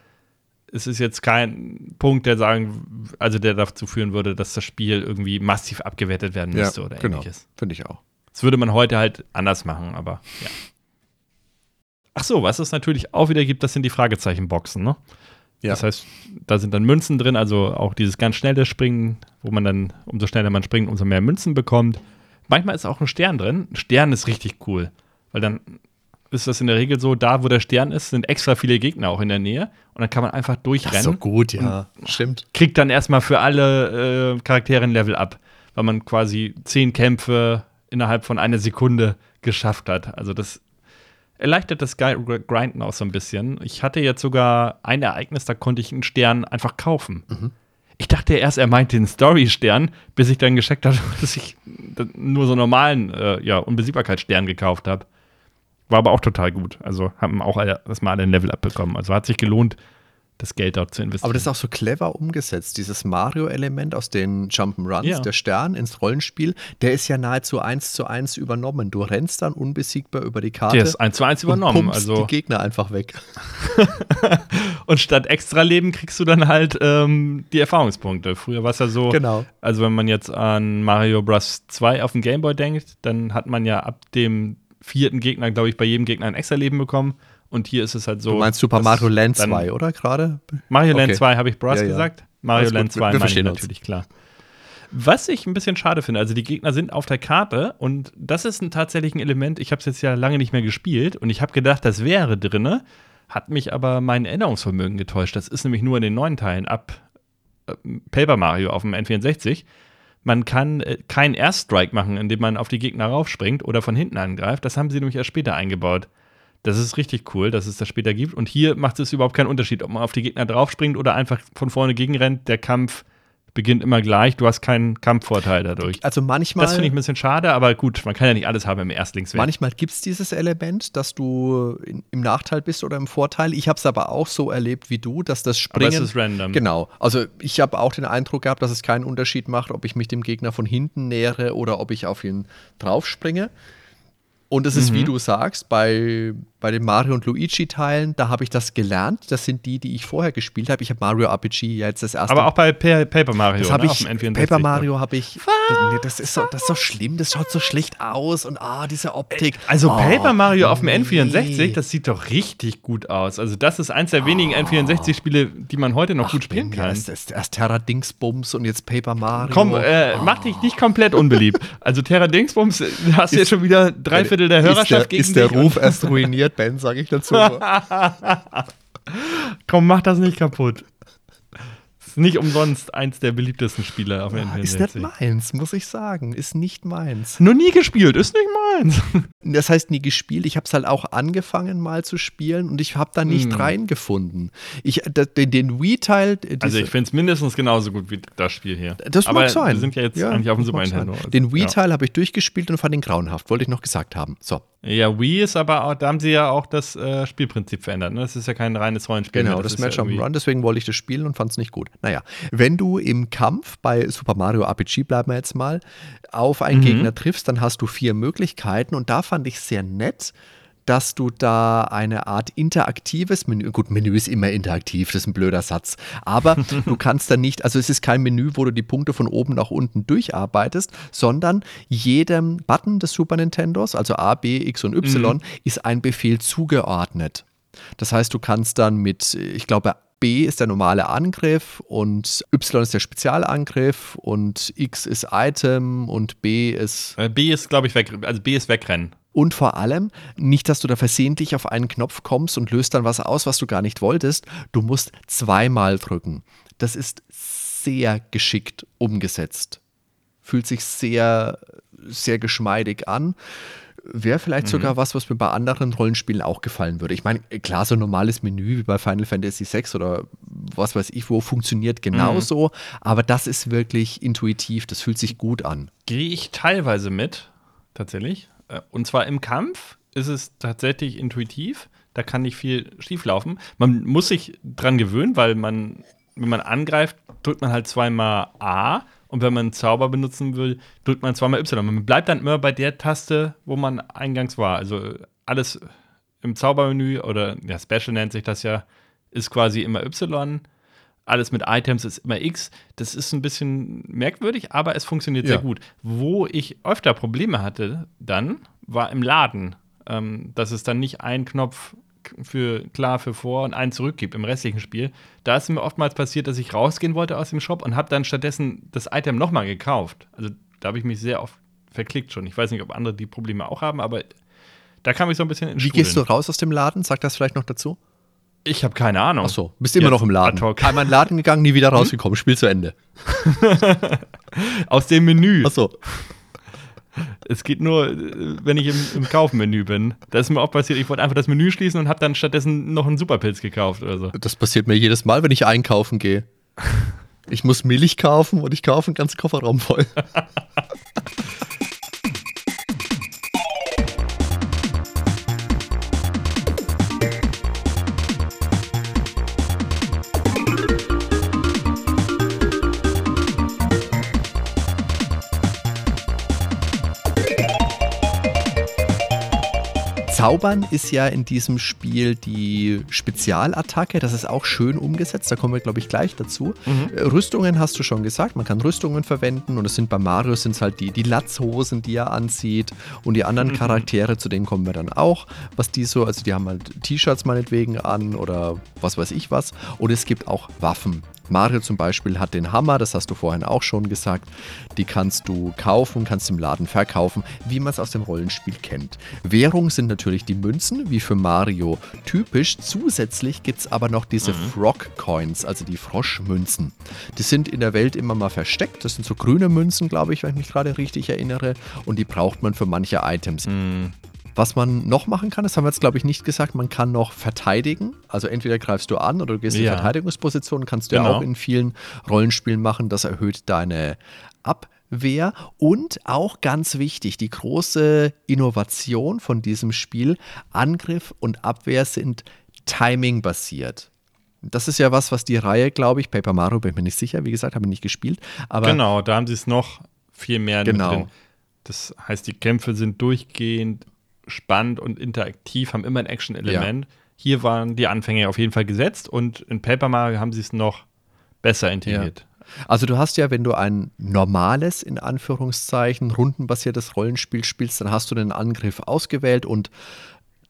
es ist jetzt kein Punkt, der sagen, also der dazu führen würde, dass das Spiel irgendwie massiv abgewertet werden müsste oder genau. ähnliches. Finde ich auch. Das würde man heute halt anders machen, aber ja. Ach so, was es natürlich auch wieder gibt, das sind die Fragezeichenboxen, ne? Ja. Das heißt, da sind dann Münzen drin, also auch dieses ganz schnelle Springen, wo man dann, umso schneller man springt, umso mehr Münzen bekommt. Manchmal ist auch ein Stern drin. Ein Stern ist richtig cool, weil dann ist das in der Regel so, da wo der Stern ist, sind extra viele Gegner auch in der Nähe und dann kann man einfach durchrennen gut, ja. Stimmt. kriegt dann erstmal für alle äh, Charaktere ein Level up, weil man quasi zehn Kämpfe innerhalb von einer Sekunde geschafft hat. Also das erleichtert das Gri- Grinden auch so ein bisschen. Ich hatte jetzt sogar ein Ereignis, da konnte ich einen Stern einfach kaufen. Ich dachte erst, er meint den Story-Stern, bis ich dann gecheckt habe, dass ich nur so normalen äh, ja, Unbesiegbarkeitsstern gekauft habe. War aber auch total gut. Also haben auch alle, erstmal alle ein Level abbekommen. Also hat sich gelohnt, das Geld dort zu investieren. Aber das ist auch so clever umgesetzt. Dieses Mario-Element aus den Jump'n'Runs, Ja. der Stern ins Rollenspiel, der ist ja nahezu eins zu eins übernommen. Du rennst dann unbesiegbar über die Karte. Der ist eins zu eins übernommen. Und Also, die Gegner einfach weg. und statt Extra-Leben kriegst du dann halt ähm, die Erfahrungspunkte. Früher war es ja so, Genau. also wenn man jetzt an Mario Bros. 2 auf dem Gameboy denkt, dann hat man ja ab dem vierten Gegner, glaube ich, bei jedem Gegner ein Extra-Leben bekommen. Und hier ist es halt so. Du meinst Super Mario Land dann- 2, oder gerade? Mario Land Okay. 2 habe ich Bros Ja, ja. gesagt. Mario Alles Land wir- 2 wir meine ich natürlich, klar. Was ich ein bisschen schade finde, also die Gegner sind auf der Karte und das ist ein, tatsächlich ein Element, ich habe es jetzt ja lange nicht mehr gespielt und ich habe gedacht, das wäre drinne, hat mich aber mein Erinnerungsvermögen getäuscht. Das ist nämlich nur in den neuen Teilen ab äh, Paper Mario auf dem N64. Man kann äh, keinen Airstrike machen, indem man auf die Gegner raufspringt oder von hinten angreift. Das haben sie nämlich erst später eingebaut. Das ist richtig cool, dass es das später gibt. Und hier macht es überhaupt keinen Unterschied, ob man auf die Gegner draufspringt oder einfach von vorne gegenrennt. Der Kampf beginnt immer gleich. Du hast keinen Kampfvorteil dadurch. Also manchmal. Das finde ich ein bisschen schade, aber gut, man kann ja nicht alles haben im Erstlingswert. Manchmal gibt es dieses Element, dass du in, im Nachteil bist oder im Vorteil. Ich habe es aber auch so erlebt wie du, dass das aber Springen. es ist random. Genau. Also ich habe auch den Eindruck gehabt, dass es keinen Unterschied macht, ob ich mich dem Gegner von hinten nähere oder ob ich auf ihn draufspringe. Und es ist, Mhm. wie du sagst, bei, bei den Mario und Luigi-Teilen, da habe ich das gelernt. Das sind die, die ich vorher gespielt habe. Ich habe Mario RPG ja jetzt das erste Aber auch bei Pa Paper Mario. das habe ne, ich, auf dem N64. Paper Mario habe ich, das, nee, das, ist so, das ist so schlimm, das schaut so schlecht aus und ah, diese Optik. Also oh, Paper Mario auf dem N64, nee. das sieht doch richtig gut aus. Also das ist eins der wenigen N64-Spiele, die man heute noch gut spielen Ja, kann. erst, erst, erst Terra Dingsbums und jetzt Paper Mario. Komm, äh, mach dich nicht komplett unbeliebt. Also Terra Dingsbums, äh, hast du jetzt schon wieder drei Viertel der Hörerschaft ist der, gegen ist der. Ruf erst ruiniert, Ben, sage ich dazu. Komm, mach das nicht kaputt. Ist nicht umsonst eins der beliebtesten Spiele auf dem N64. ist nicht meins, muss ich sagen. Ist nicht meins. Nur nie gespielt, ist nicht meins. Das heißt nie gespielt. Ich habe es halt auch angefangen mal zu spielen und ich habe da nicht Hm. reingefunden. Ich, den, den Wii-Teil. äh, Also ich finde es mindestens genauso gut wie das Spiel hier. Das Aber mag sein. wir sind ja jetzt eigentlich auf dem das Super. Nintendo. Den Ja. Wii-Teil habe ich durchgespielt und fand ihn grauenhaft. Wollte ich noch gesagt haben. So. Ja, Wii ist aber auch, da haben sie ja auch das äh, Spielprinzip verändert. Ne? Das ist ja kein reines Rollenspiel. Genau, das, ist Match ja Run, deswegen wollte ich das spielen und fand es nicht gut. Naja, wenn du im Kampf bei Super Mario RPG, bleiben wir jetzt mal, auf einen Mhm. Gegner triffst, dann hast du vier Möglichkeiten und da fand ich sehr nett, dass du da eine Art interaktives Menü, gut, Menü ist immer interaktiv, das ist ein blöder Satz, aber du kannst da nicht, also es ist kein Menü, wo du die Punkte von oben nach unten durcharbeitest, sondern jedem Button des Super Nintendos, also A, B, X und Y, ist ein Befehl zugeordnet. Das heißt, du kannst dann mit, ich glaube, B ist der normale Angriff und Y ist der Spezialangriff und X ist Item und B ist Äh, B ist, glaube ich, weg. Also B ist wegrennen. und vor allem nicht, dass du da versehentlich auf einen Knopf kommst und löst dann was aus, was du gar nicht wolltest. Du musst zweimal drücken. Das ist sehr geschickt umgesetzt. Fühlt sich sehr, sehr geschmeidig an. Wäre vielleicht sogar was, was mir bei anderen Rollenspielen auch gefallen würde. Ich meine, klar, so ein normales Menü wie bei Final Fantasy VI oder was weiß ich wo funktioniert genauso, aber das ist wirklich intuitiv, das fühlt sich gut an. Gehe ich teilweise mit, tatsächlich. Äh, Und zwar im Kampf ist es tatsächlich intuitiv. Da kann nicht viel schieflaufen. Man muss sich dran gewöhnen, weil man, wenn man angreift, drückt man halt zweimal A. Und wenn man einen Zauber benutzen will, drückt man zweimal Y. Man bleibt dann immer bei der Taste, wo man eingangs war. Also alles im Zaubermenü oder ja, Special nennt sich das ja, ist quasi immer Y. Alles mit Items ist immer X. Das ist ein bisschen merkwürdig, aber es funktioniert Ja. sehr gut. Wo ich öfter Probleme hatte, dann war im Laden, ähm, dass es dann nicht einen Knopf für klar für vor und einen zurück gibt im restlichen Spiel. Da ist mir oftmals passiert, dass ich rausgehen wollte aus dem Shop und habe dann stattdessen das Item nochmal gekauft. Also da habe ich mich sehr oft verklickt schon. Ich weiß nicht, ob andere die Probleme auch haben, aber da kam ich so ein bisschen in Wie gehst du raus aus dem Laden? Sag das vielleicht noch dazu. Ich habe keine Ahnung. Ach so, bist immer Jetzt noch im Laden. Einmal in den Laden gegangen, nie wieder rausgekommen. Spiel zu Ende. Aus dem Menü. Ach so. Es geht nur, äh, wenn ich im, im Kaufmenü bin. Da ist mir auch passiert, ich wollte einfach das Menü schließen und habe dann stattdessen noch einen Superpilz gekauft oder so. Das passiert mir jedes Mal, wenn ich einkaufen gehe. Ich muss Milch kaufen und ich kaufe einen ganzen Kofferraum voll. Zaubern ist ja in diesem Spiel die Spezialattacke. Das ist auch schön umgesetzt. Da kommen wir, glaube ich, gleich dazu. Mhm. Rüstungen hast du schon gesagt. Man kann Rüstungen verwenden. Und es sind bei Mario sind es halt die, die Latzhosen, die er anzieht. Und die anderen mhm. Charaktere, zu denen kommen wir dann auch. Was die so, also die haben halt T-Shirts meinetwegen an oder was weiß ich was. Und es gibt auch Waffen. Mario zum Beispiel hat den Hammer, das hast du vorhin auch schon gesagt. Die kannst du kaufen, kannst im Laden verkaufen, wie man es aus dem Rollenspiel kennt. Währung sind natürlich die Münzen, wie für Mario typisch. Zusätzlich gibt es aber noch diese mhm. Frog Coins, also die Froschmünzen. Die sind in der Welt immer mal versteckt. Das sind so grüne Münzen, glaube ich, wenn ich mich gerade richtig erinnere. Und die braucht man für manche Items. Mhm. Was man noch machen kann, das haben wir jetzt glaube ich nicht gesagt, man kann noch verteidigen. Also entweder greifst du an oder du gehst ja. in Verteidigungsposition, kannst du genau. ja auch in vielen Rollenspielen machen. Das erhöht deine Abwehr. Und auch ganz wichtig, die große Innovation von diesem Spiel, Angriff und Abwehr sind Timing-basiert. Das ist ja was, was die Reihe, glaube ich, Paper Mario, bin ich mir nicht sicher, wie gesagt, habe ich nicht gespielt. Aber genau, da haben sie es noch viel mehr genau. drin. Das heißt, die Kämpfe sind durchgehend spannend und interaktiv, haben immer ein Action-Element. Ja. Hier waren die Anfänge auf jeden Fall gesetzt und in Paper Mario haben sie es noch besser integriert. Ja. Also du hast ja, wenn du ein normales, in Anführungszeichen, rundenbasiertes Rollenspiel spielst, dann hast du den Angriff ausgewählt und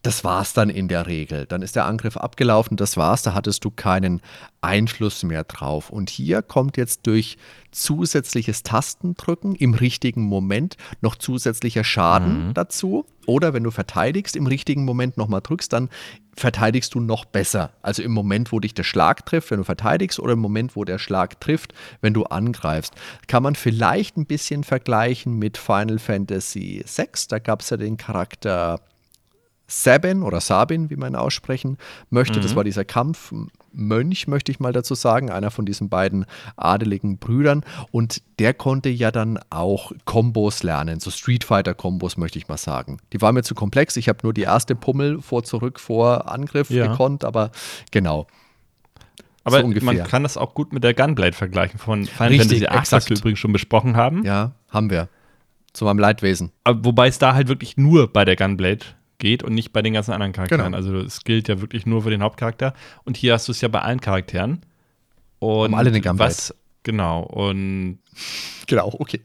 das war's dann in der Regel. Dann ist der Angriff abgelaufen, das war's, da hattest du keinen Einfluss mehr drauf. Und hier kommt jetzt durch zusätzliches Tastendrücken im richtigen Moment noch zusätzlicher Schaden mhm. dazu. Oder wenn du verteidigst, im richtigen Moment nochmal drückst, dann verteidigst du noch besser. Also im Moment, wo dich der Schlag trifft, wenn du verteidigst, oder im Moment, wo der Schlag trifft, wenn du angreifst. Kann man vielleicht ein bisschen vergleichen mit Final Fantasy VI. Da gab es ja den Charakter Sabin oder Sabin, wie man ihn aussprechen möchte. Mhm. Das war dieser Kampfmönch, möchte ich mal dazu sagen, einer von diesen beiden adeligen Brüdern. Und der konnte ja dann auch Kombos lernen, so Street Fighter-Kombos, möchte ich mal sagen. Die waren mir zu komplex. Ich habe nur die erste Pummel vor, zurück, vor Angriff ja. gekonnt, aber genau. Aber so man kann das auch gut mit der Gunblade vergleichen von Final Richtig, Fantasy VIII, was wir übrigens schon besprochen haben. Ja, haben wir. Zu meinem Leidwesen. Aber wobei es da halt wirklich nur bei der Gunblade geht und nicht bei den ganzen anderen Charakteren. Genau. Also es gilt ja wirklich nur für den Hauptcharakter. Und hier hast du es ja bei allen Charakteren. Und um alle eine Gambit. Was, genau, und Genau, okay.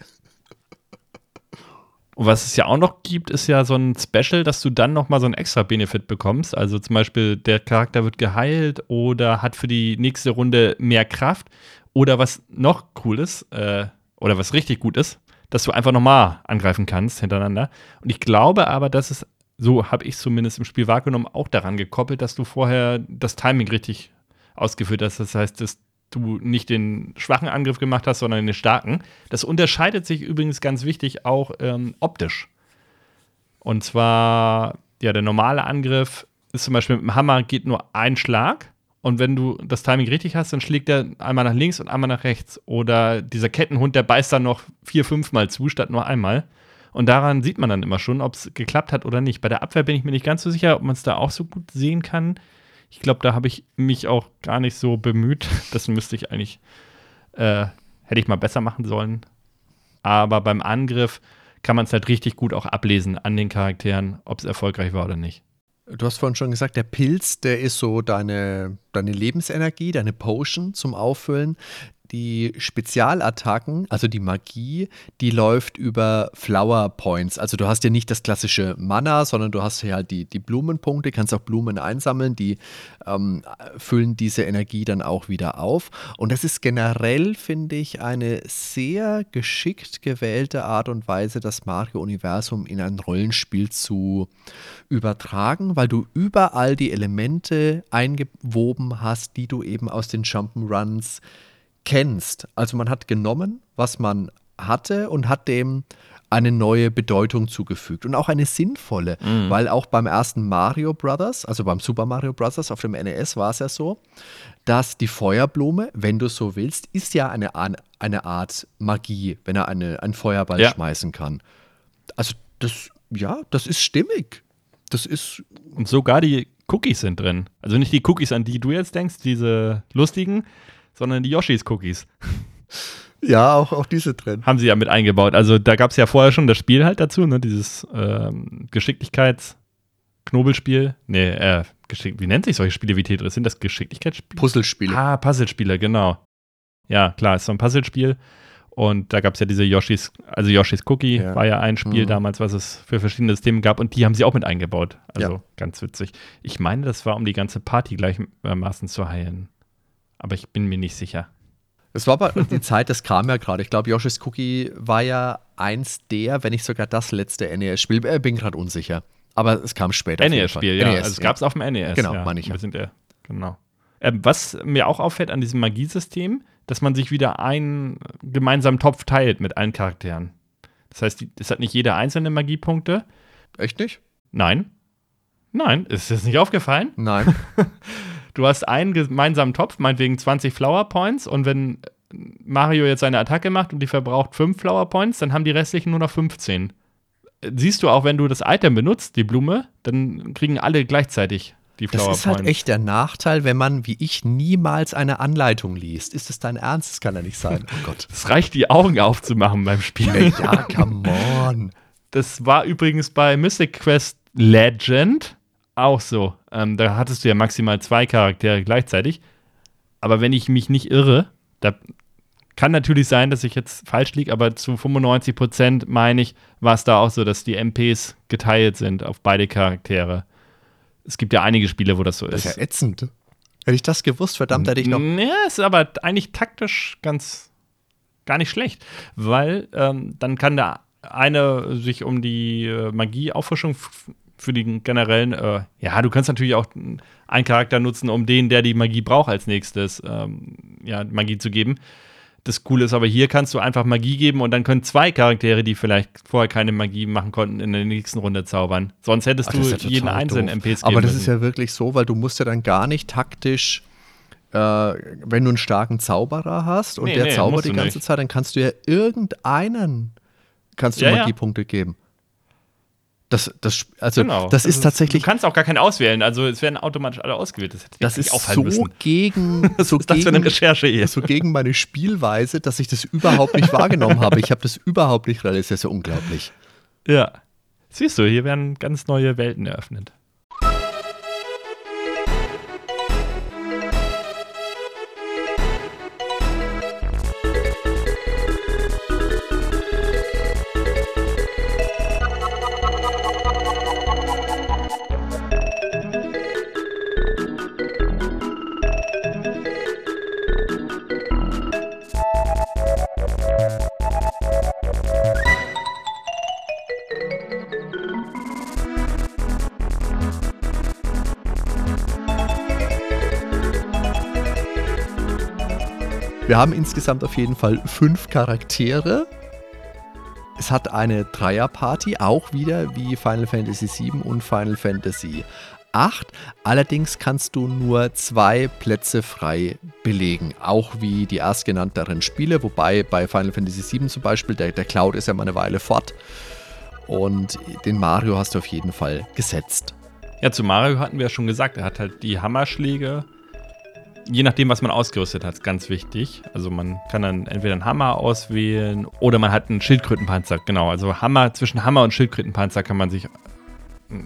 Und was es ja auch noch gibt, ist ja so ein Special, dass du dann noch mal so ein extra Benefit bekommst. Also zum Beispiel der Charakter wird geheilt oder hat für die nächste Runde mehr Kraft. Oder was noch cool ist, äh, oder was richtig gut ist, dass du einfach nochmal angreifen kannst hintereinander. Und ich glaube aber, dass es so habe ich es zumindest im Spiel wahrgenommen, auch daran gekoppelt, dass du vorher das Timing richtig ausgeführt hast. Das heißt, dass du nicht den schwachen Angriff gemacht hast, sondern den starken. Das unterscheidet sich übrigens ganz wichtig auch ähm, optisch. Und zwar, ja, der normale Angriff ist zum Beispiel mit dem Hammer geht nur ein Schlag. Und wenn du das Timing richtig hast, dann schlägt er einmal nach links und einmal nach rechts. Oder dieser Kettenhund, der beißt dann noch vier, fünfmal zu, statt nur einmal. Und daran sieht man dann immer schon, ob es geklappt hat oder nicht. Bei der Abwehr bin ich mir nicht ganz so sicher, ob man es da auch so gut sehen kann. Ich glaube, da habe ich mich auch gar nicht so bemüht. Das müsste ich eigentlich, äh, hätte ich mal besser machen sollen. Aber beim Angriff kann man es halt richtig gut auch ablesen an den Charakteren, ob es erfolgreich war oder nicht. Du hast vorhin schon gesagt, der Pilz, der ist so deine, deine Lebensenergie, deine Potion zum Auffüllen die Spezialattacken, also die Magie, die läuft über Flower Points. Also du hast ja nicht das klassische Mana, sondern du hast ja halt die, die Blumenpunkte, kannst auch Blumen einsammeln, die ähm, füllen diese Energie dann auch wieder auf. Und das ist generell, finde ich, eine sehr geschickt gewählte Art und Weise, das Mario-Universum in ein Rollenspiel zu übertragen, weil du überall die Elemente eingewoben hast, die du eben aus den Jump'n'Runs kennst. Also man hat genommen, was man hatte und hat dem eine neue Bedeutung zugefügt und auch eine sinnvolle, Mhm. weil auch beim ersten Mario Brothers, also beim Super Mario Brothers auf dem NES war es ja so, dass die Feuerblume, wenn du so willst, ist ja eine, eine Art Magie, wenn er eine, einen Feuerball Ja. schmeißen kann. Also das, ja, das ist stimmig. Das ist, Und sogar die Cookies sind drin. Also nicht die Cookies, an die du jetzt denkst, diese lustigen, sondern die Yoshis Cookies. ja, auch, auch diese drin. Haben sie ja mit eingebaut. Also da gab es ja vorher schon das Spiel halt dazu, ne? Dieses ähm, Geschicklichkeits-Knobelspiel. Nee, äh, Geschick wie nennt sich solche Spiele wie Tetris? Sind das Geschicklichkeitsspiele? Puzzlespiele. Ah, Puzzlespiele, genau. Ja, klar, ist so ein Puzzlespiel. Und da gab es ja diese Yoshis, also Yoshis Cookie Ja. war ja ein Spiel Mhm. damals, was es für verschiedene Systeme gab und die haben sie auch mit eingebaut. Also Ja. ganz witzig. Ich meine, das war, um die ganze Party gleichermaßen zu heilen. Aber ich bin mir nicht sicher. Es war aber die Zeit, das kam ja gerade. Ich glaube, Yoshi's Cookie war ja eins der, wenn nicht sogar das letzte NES-Spiel. Äh, bin gerade unsicher. Aber es kam später. NES-Spiel, ja. NES, also es gab es auf dem NES. Genau, ja. meine ich ja. Wir sind ja, genau. Ähm, was mir auch auffällt an diesem Magiesystem, dass man sich wieder einen gemeinsamen Topf teilt mit allen Charakteren. Das heißt, es hat nicht jeder einzelne Magiepunkte. Echt nicht? Nein. Nein, ist das nicht aufgefallen? Nein. Du hast einen gemeinsamen Topf, meinetwegen 20 Flower Points, und wenn Mario jetzt seine Attacke macht und die verbraucht 5 Flower Points, dann haben die restlichen nur noch 15. Siehst du auch, wenn du das Item benutzt, die Blume, dann kriegen alle gleichzeitig die Das Flower ist halt Points. echt der Nachteil, wenn man, wie ich, niemals eine Anleitung liest. Ist es dein Ernst? Das kann ja nicht sein. Oh Gott. Es reicht, die Augen aufzumachen beim Spielen. Ja, come on. Das war übrigens bei Mystic Quest Legend auch so. Ähm, da hattest du ja maximal zwei Charaktere gleichzeitig. Aber wenn ich mich nicht irre, da kann natürlich sein, dass ich jetzt falsch liege, aber zu 95 Prozent meine ich, war es da auch so, dass die MPs geteilt sind auf beide Charaktere. Es gibt ja einige Spiele, wo das so Das ist. ist ja ätzend. Hätte ich das gewusst, verdammt, hätte ich noch. Ja, ist aber eigentlich taktisch ganz gar nicht schlecht, weil ähm, dann kann der eine sich um die äh, Magieauffrischung für den generellen, äh, ja, du kannst natürlich auch einen Charakter nutzen, um den, der die Magie braucht, als nächstes ähm, ja, Magie zu geben. Das Coole ist aber, hier kannst du einfach Magie geben und dann können zwei Charaktere, die vielleicht vorher keine Magie machen konnten, in der nächsten Runde zaubern. Sonst hättest Ach, du ja jeden einzelnen doof. MPs geben Aber das müssen. ist ja wirklich so, weil du musst ja dann gar nicht taktisch, äh, wenn du einen starken Zauberer hast und Nee, der nee, zaubert die ganze nicht. Zeit, dann kannst du ja irgendeinen kannst du Ja, ja. Magiepunkte geben. Das, das, also Genau. das, ist tatsächlich, Du kannst auch gar keinen auswählen. Also es werden automatisch alle ausgewählt. Das, das ist so müssen. gegen, so ist das für eine Recherche hier? so gegen meine Spielweise, dass ich das überhaupt nicht wahrgenommen habe. Ich habe das überhaupt nicht realisiert. Das ist ja unglaublich. Ja. Siehst du, hier werden ganz neue Welten eröffnet. Wir haben insgesamt auf jeden Fall fünf Charaktere. Es hat eine Dreierparty, auch wieder wie Final Fantasy VII und Final Fantasy VIII. Allerdings kannst du nur zwei Plätze frei belegen, auch wie die erstgenannteren Spiele, wobei bei Final Fantasy VII zum Beispiel, der, der Cloud ist ja mal eine Weile fort. Und den Mario hast du auf jeden Fall gesetzt. Ja, zu Mario hatten wir ja schon gesagt, er hat halt die Hammerschläge. Je nachdem, was man ausgerüstet hat, ist ganz wichtig. Also man kann dann entweder einen Hammer auswählen oder man hat einen Schildkrötenpanzer. Genau, also Hammer, zwischen Hammer und Schildkrötenpanzer kann man sich äh,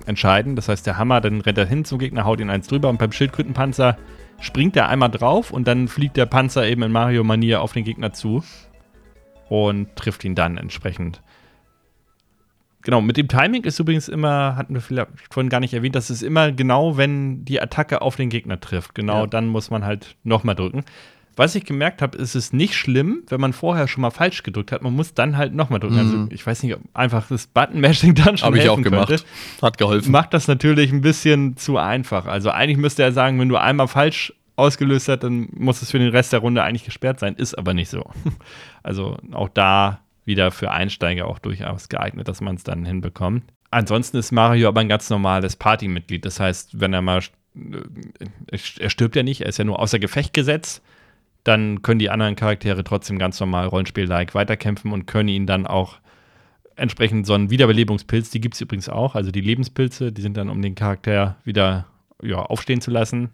entscheiden. Das heißt, der Hammer, dann rennt er hin zum Gegner, haut ihn eins drüber und beim Schildkrötenpanzer springt er einmal drauf und dann fliegt der Panzer eben in Mario-Manier auf den Gegner zu und trifft ihn dann entsprechend. Genau, mit dem Timing ist übrigens immer, hatten wir vielleicht vorhin gar nicht erwähnt, das ist immer genau, wenn die Attacke auf den Gegner trifft. Genau, Ja. dann muss man halt nochmal drücken. Was ich gemerkt habe, ist es nicht schlimm, wenn man vorher schon mal falsch gedrückt hat. Man muss dann halt nochmal drücken. Also Mhm. ich weiß nicht, ob einfach das Button-Mashing dann schon Habe ich auch gemacht. Könnte. Hat geholfen. Macht das natürlich ein bisschen zu einfach. Also eigentlich müsste er sagen, wenn du einmal falsch ausgelöst hast, dann muss es für den Rest der Runde eigentlich gesperrt sein. Ist aber nicht so. Also auch da wieder für Einsteiger auch durchaus geeignet, dass man es dann hinbekommt. Ansonsten ist Mario aber ein ganz normales Partymitglied. Das heißt, wenn er mal, äh, er stirbt ja nicht, er ist ja nur außer Gefecht gesetzt, dann können die anderen Charaktere trotzdem ganz normal Rollenspiel-like weiterkämpfen und können ihn dann auch entsprechend so einen Wiederbelebungspilz, die gibt es übrigens auch, also die Lebenspilze, die sind dann, um den Charakter wieder ja, aufstehen zu lassen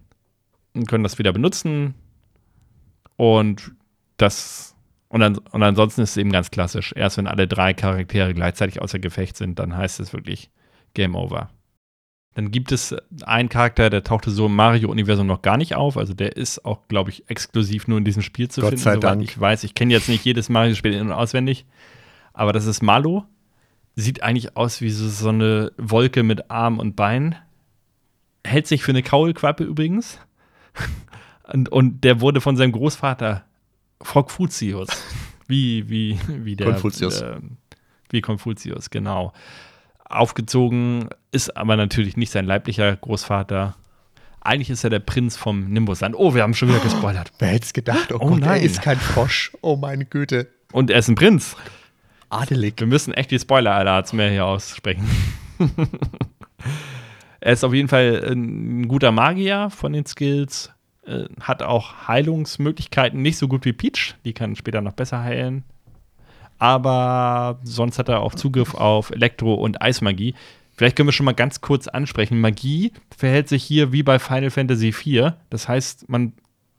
und können das wieder benutzen. Und das und, an, und ansonsten ist es eben ganz klassisch. Erst wenn alle drei Charaktere gleichzeitig außer Gefecht sind, dann heißt es wirklich Game Over. Dann gibt es einen Charakter, der tauchte so im Mario-Universum noch gar nicht auf. Also der ist auch, glaube ich, exklusiv nur in diesem Spiel zu Gott finden. sei Dank. Ich weiß, ich kenne jetzt nicht jedes Mario-Spiel in- und auswendig. Aber das ist Malo. Sieht eigentlich aus wie so, so eine Wolke mit Arm und Bein. Hält sich für eine Kaulquappe übrigens. Und, und der wurde von seinem Großvater Frogfutius. Wie, wie, wie der. Konfuzius. Äh, wie Konfuzius, genau. Aufgezogen, ist aber natürlich nicht sein leiblicher Großvater. Eigentlich ist er der Prinz vom Nimbusland. Oh, wir haben schon wieder gespoilert. Wer hätte es gedacht? Oh, Oh Gott, er nein. ist kein Frosch. Oh meine Güte. Und er ist ein Prinz. Adelig. Wir müssen echt die Spoiler-Alerts mehr hier aussprechen. er ist auf jeden Fall ein guter Magier von den Skills. Äh, Hat auch Heilungsmöglichkeiten, nicht so gut wie Peach. Die kann später noch besser heilen. Aber sonst hat er auch Zugriff auf Elektro- und Eismagie. Vielleicht können wir schon mal ganz kurz ansprechen. Magie verhält sich hier wie bei Final Fantasy IV. Das heißt, man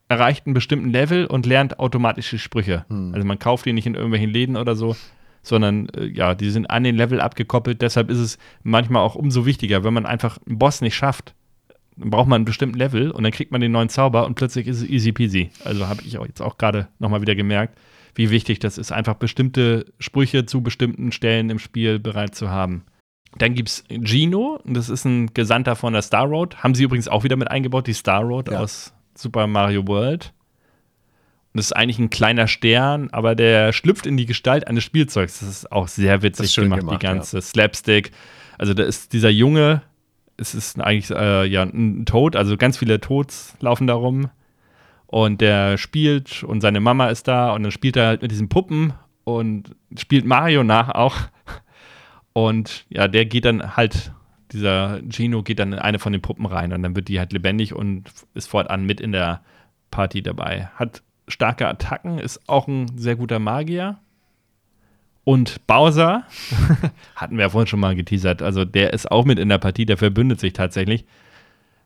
erreicht einen bestimmten Level und lernt automatische Sprüche. Also man kauft die nicht in irgendwelchen Läden oder so, sondern äh, ja, die sind an den Level abgekoppelt. Deshalb ist es manchmal auch umso wichtiger, wenn man einfach einen Boss nicht schafft, braucht man einen bestimmten Level und dann kriegt man den neuen Zauber und plötzlich ist es easy peasy. Also habe ich auch jetzt auch gerade nochmal wieder gemerkt, wie wichtig das ist, einfach bestimmte Sprüche zu bestimmten Stellen im Spiel bereit zu haben. Dann gibt es Gino, das ist ein Gesandter von der Star Road. Haben sie übrigens auch wieder mit eingebaut, die Star Road Ja. aus Super Mario World. Und das ist eigentlich ein kleiner Stern, aber der schlüpft in die Gestalt eines Spielzeugs. Das ist auch sehr witzig ist gemacht, gemacht, die ganze Slapstick. Also da ist dieser Junge, es ist eigentlich äh, ja ein Tod, also ganz viele Tods laufen da rum. Und der spielt und seine Mama ist da und dann spielt er halt mit diesen Puppen und spielt Mario nach auch. Und ja, der geht dann halt, dieser Gino geht dann in eine von den Puppen rein und dann wird die halt lebendig und ist fortan mit in der Party dabei. Hat starke Attacken, ist auch ein sehr guter Magier. Und Bowser, hatten wir ja vorhin schon mal geteasert, also der ist auch mit in der Partie, der verbündet sich tatsächlich.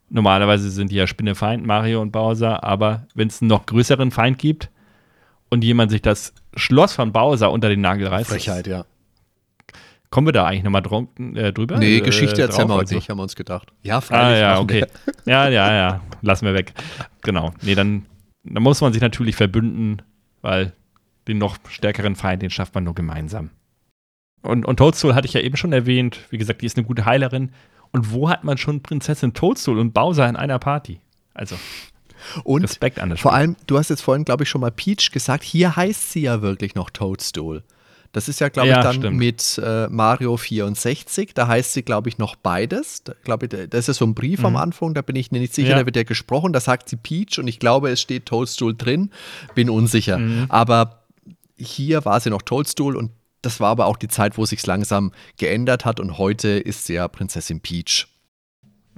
Normalerweise sind die ja Spinnefeind, Mario und Bowser, aber wenn es einen noch größeren Feind gibt und jemand sich das Schloss von Bowser unter den Nagel reißt, Frechheit, ja. kommen wir da eigentlich nochmal äh, drüber? Nee, Äh, Geschichte erzählen wir heute Also- nicht, haben wir uns gedacht. Ja, Ah, freilich. ja, machen okay. wir. Ja, ja, ja. Lassen wir weg. Genau. Nee, dann, dann muss man sich natürlich verbünden, weil den noch stärkeren Feind, den schafft man nur gemeinsam. Und, und Toadstool hatte ich ja eben schon erwähnt. Wie gesagt, die ist eine gute Heilerin. Und wo hat man schon Prinzessin Toadstool und Bowser in einer Party? Also, Und Respekt an das vor Spiel. allem, du hast jetzt vorhin, glaube ich, schon mal Peach gesagt. Hier heißt sie ja wirklich noch Toadstool. Das ist ja, glaube Ja, ich, dann stimmt. mit äh, Mario 64. Da heißt sie, glaube ich, noch beides. Da, glaube ich, da- das ist so ein Brief am Anfang, da bin ich mir nicht sicher, Mhm. Ja. da wird ja gesprochen. Da sagt sie Peach und ich glaube, es steht Toadstool drin. Bin unsicher. Mhm. Aber hier war sie noch Toadstool und das war aber auch die Zeit, wo sich langsam geändert hat und heute ist sie ja Prinzessin Peach.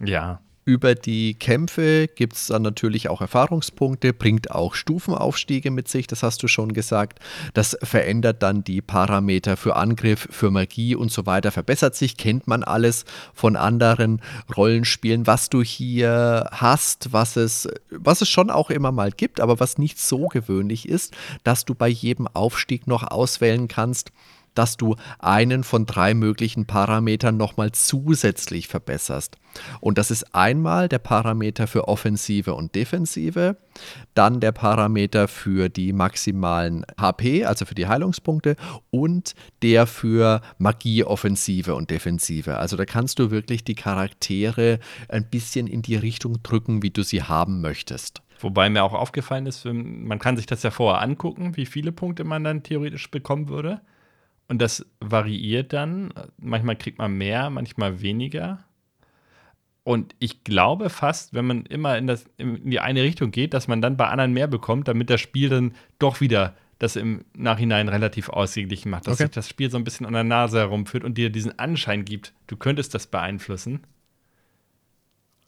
Ja. Über die Kämpfe gibt es dann natürlich auch Erfahrungspunkte, bringt auch Stufenaufstiege mit sich, das hast du schon gesagt. Das verändert dann die Parameter für Angriff, für Magie und so weiter, verbessert sich, kennt man alles von anderen Rollenspielen. Was du hier hast, was es, was es schon auch immer mal gibt, aber was nicht so gewöhnlich ist, dass du bei jedem Aufstieg noch auswählen kannst, dass du einen von drei möglichen Parametern nochmal zusätzlich verbesserst. Und das ist einmal der Parameter für Offensive und Defensive, dann der Parameter für die maximalen HP, also für die Heilungspunkte, und der für Magie, Offensive und Defensive. Also da kannst du wirklich die Charaktere ein bisschen in die Richtung drücken, wie du sie haben möchtest. Wobei mir auch aufgefallen ist, man kann sich das ja vorher angucken, wie viele Punkte man dann theoretisch bekommen würde. Und das variiert dann. Manchmal kriegt man mehr, manchmal weniger. Und ich glaube fast, wenn man immer in, das, in die eine Richtung geht, dass man dann bei anderen mehr bekommt, damit das Spiel dann doch wieder das im Nachhinein relativ ausgeglichen macht, dass Okay. sich das Spiel so ein bisschen an der Nase herumführt und dir diesen Anschein gibt, du könntest das beeinflussen.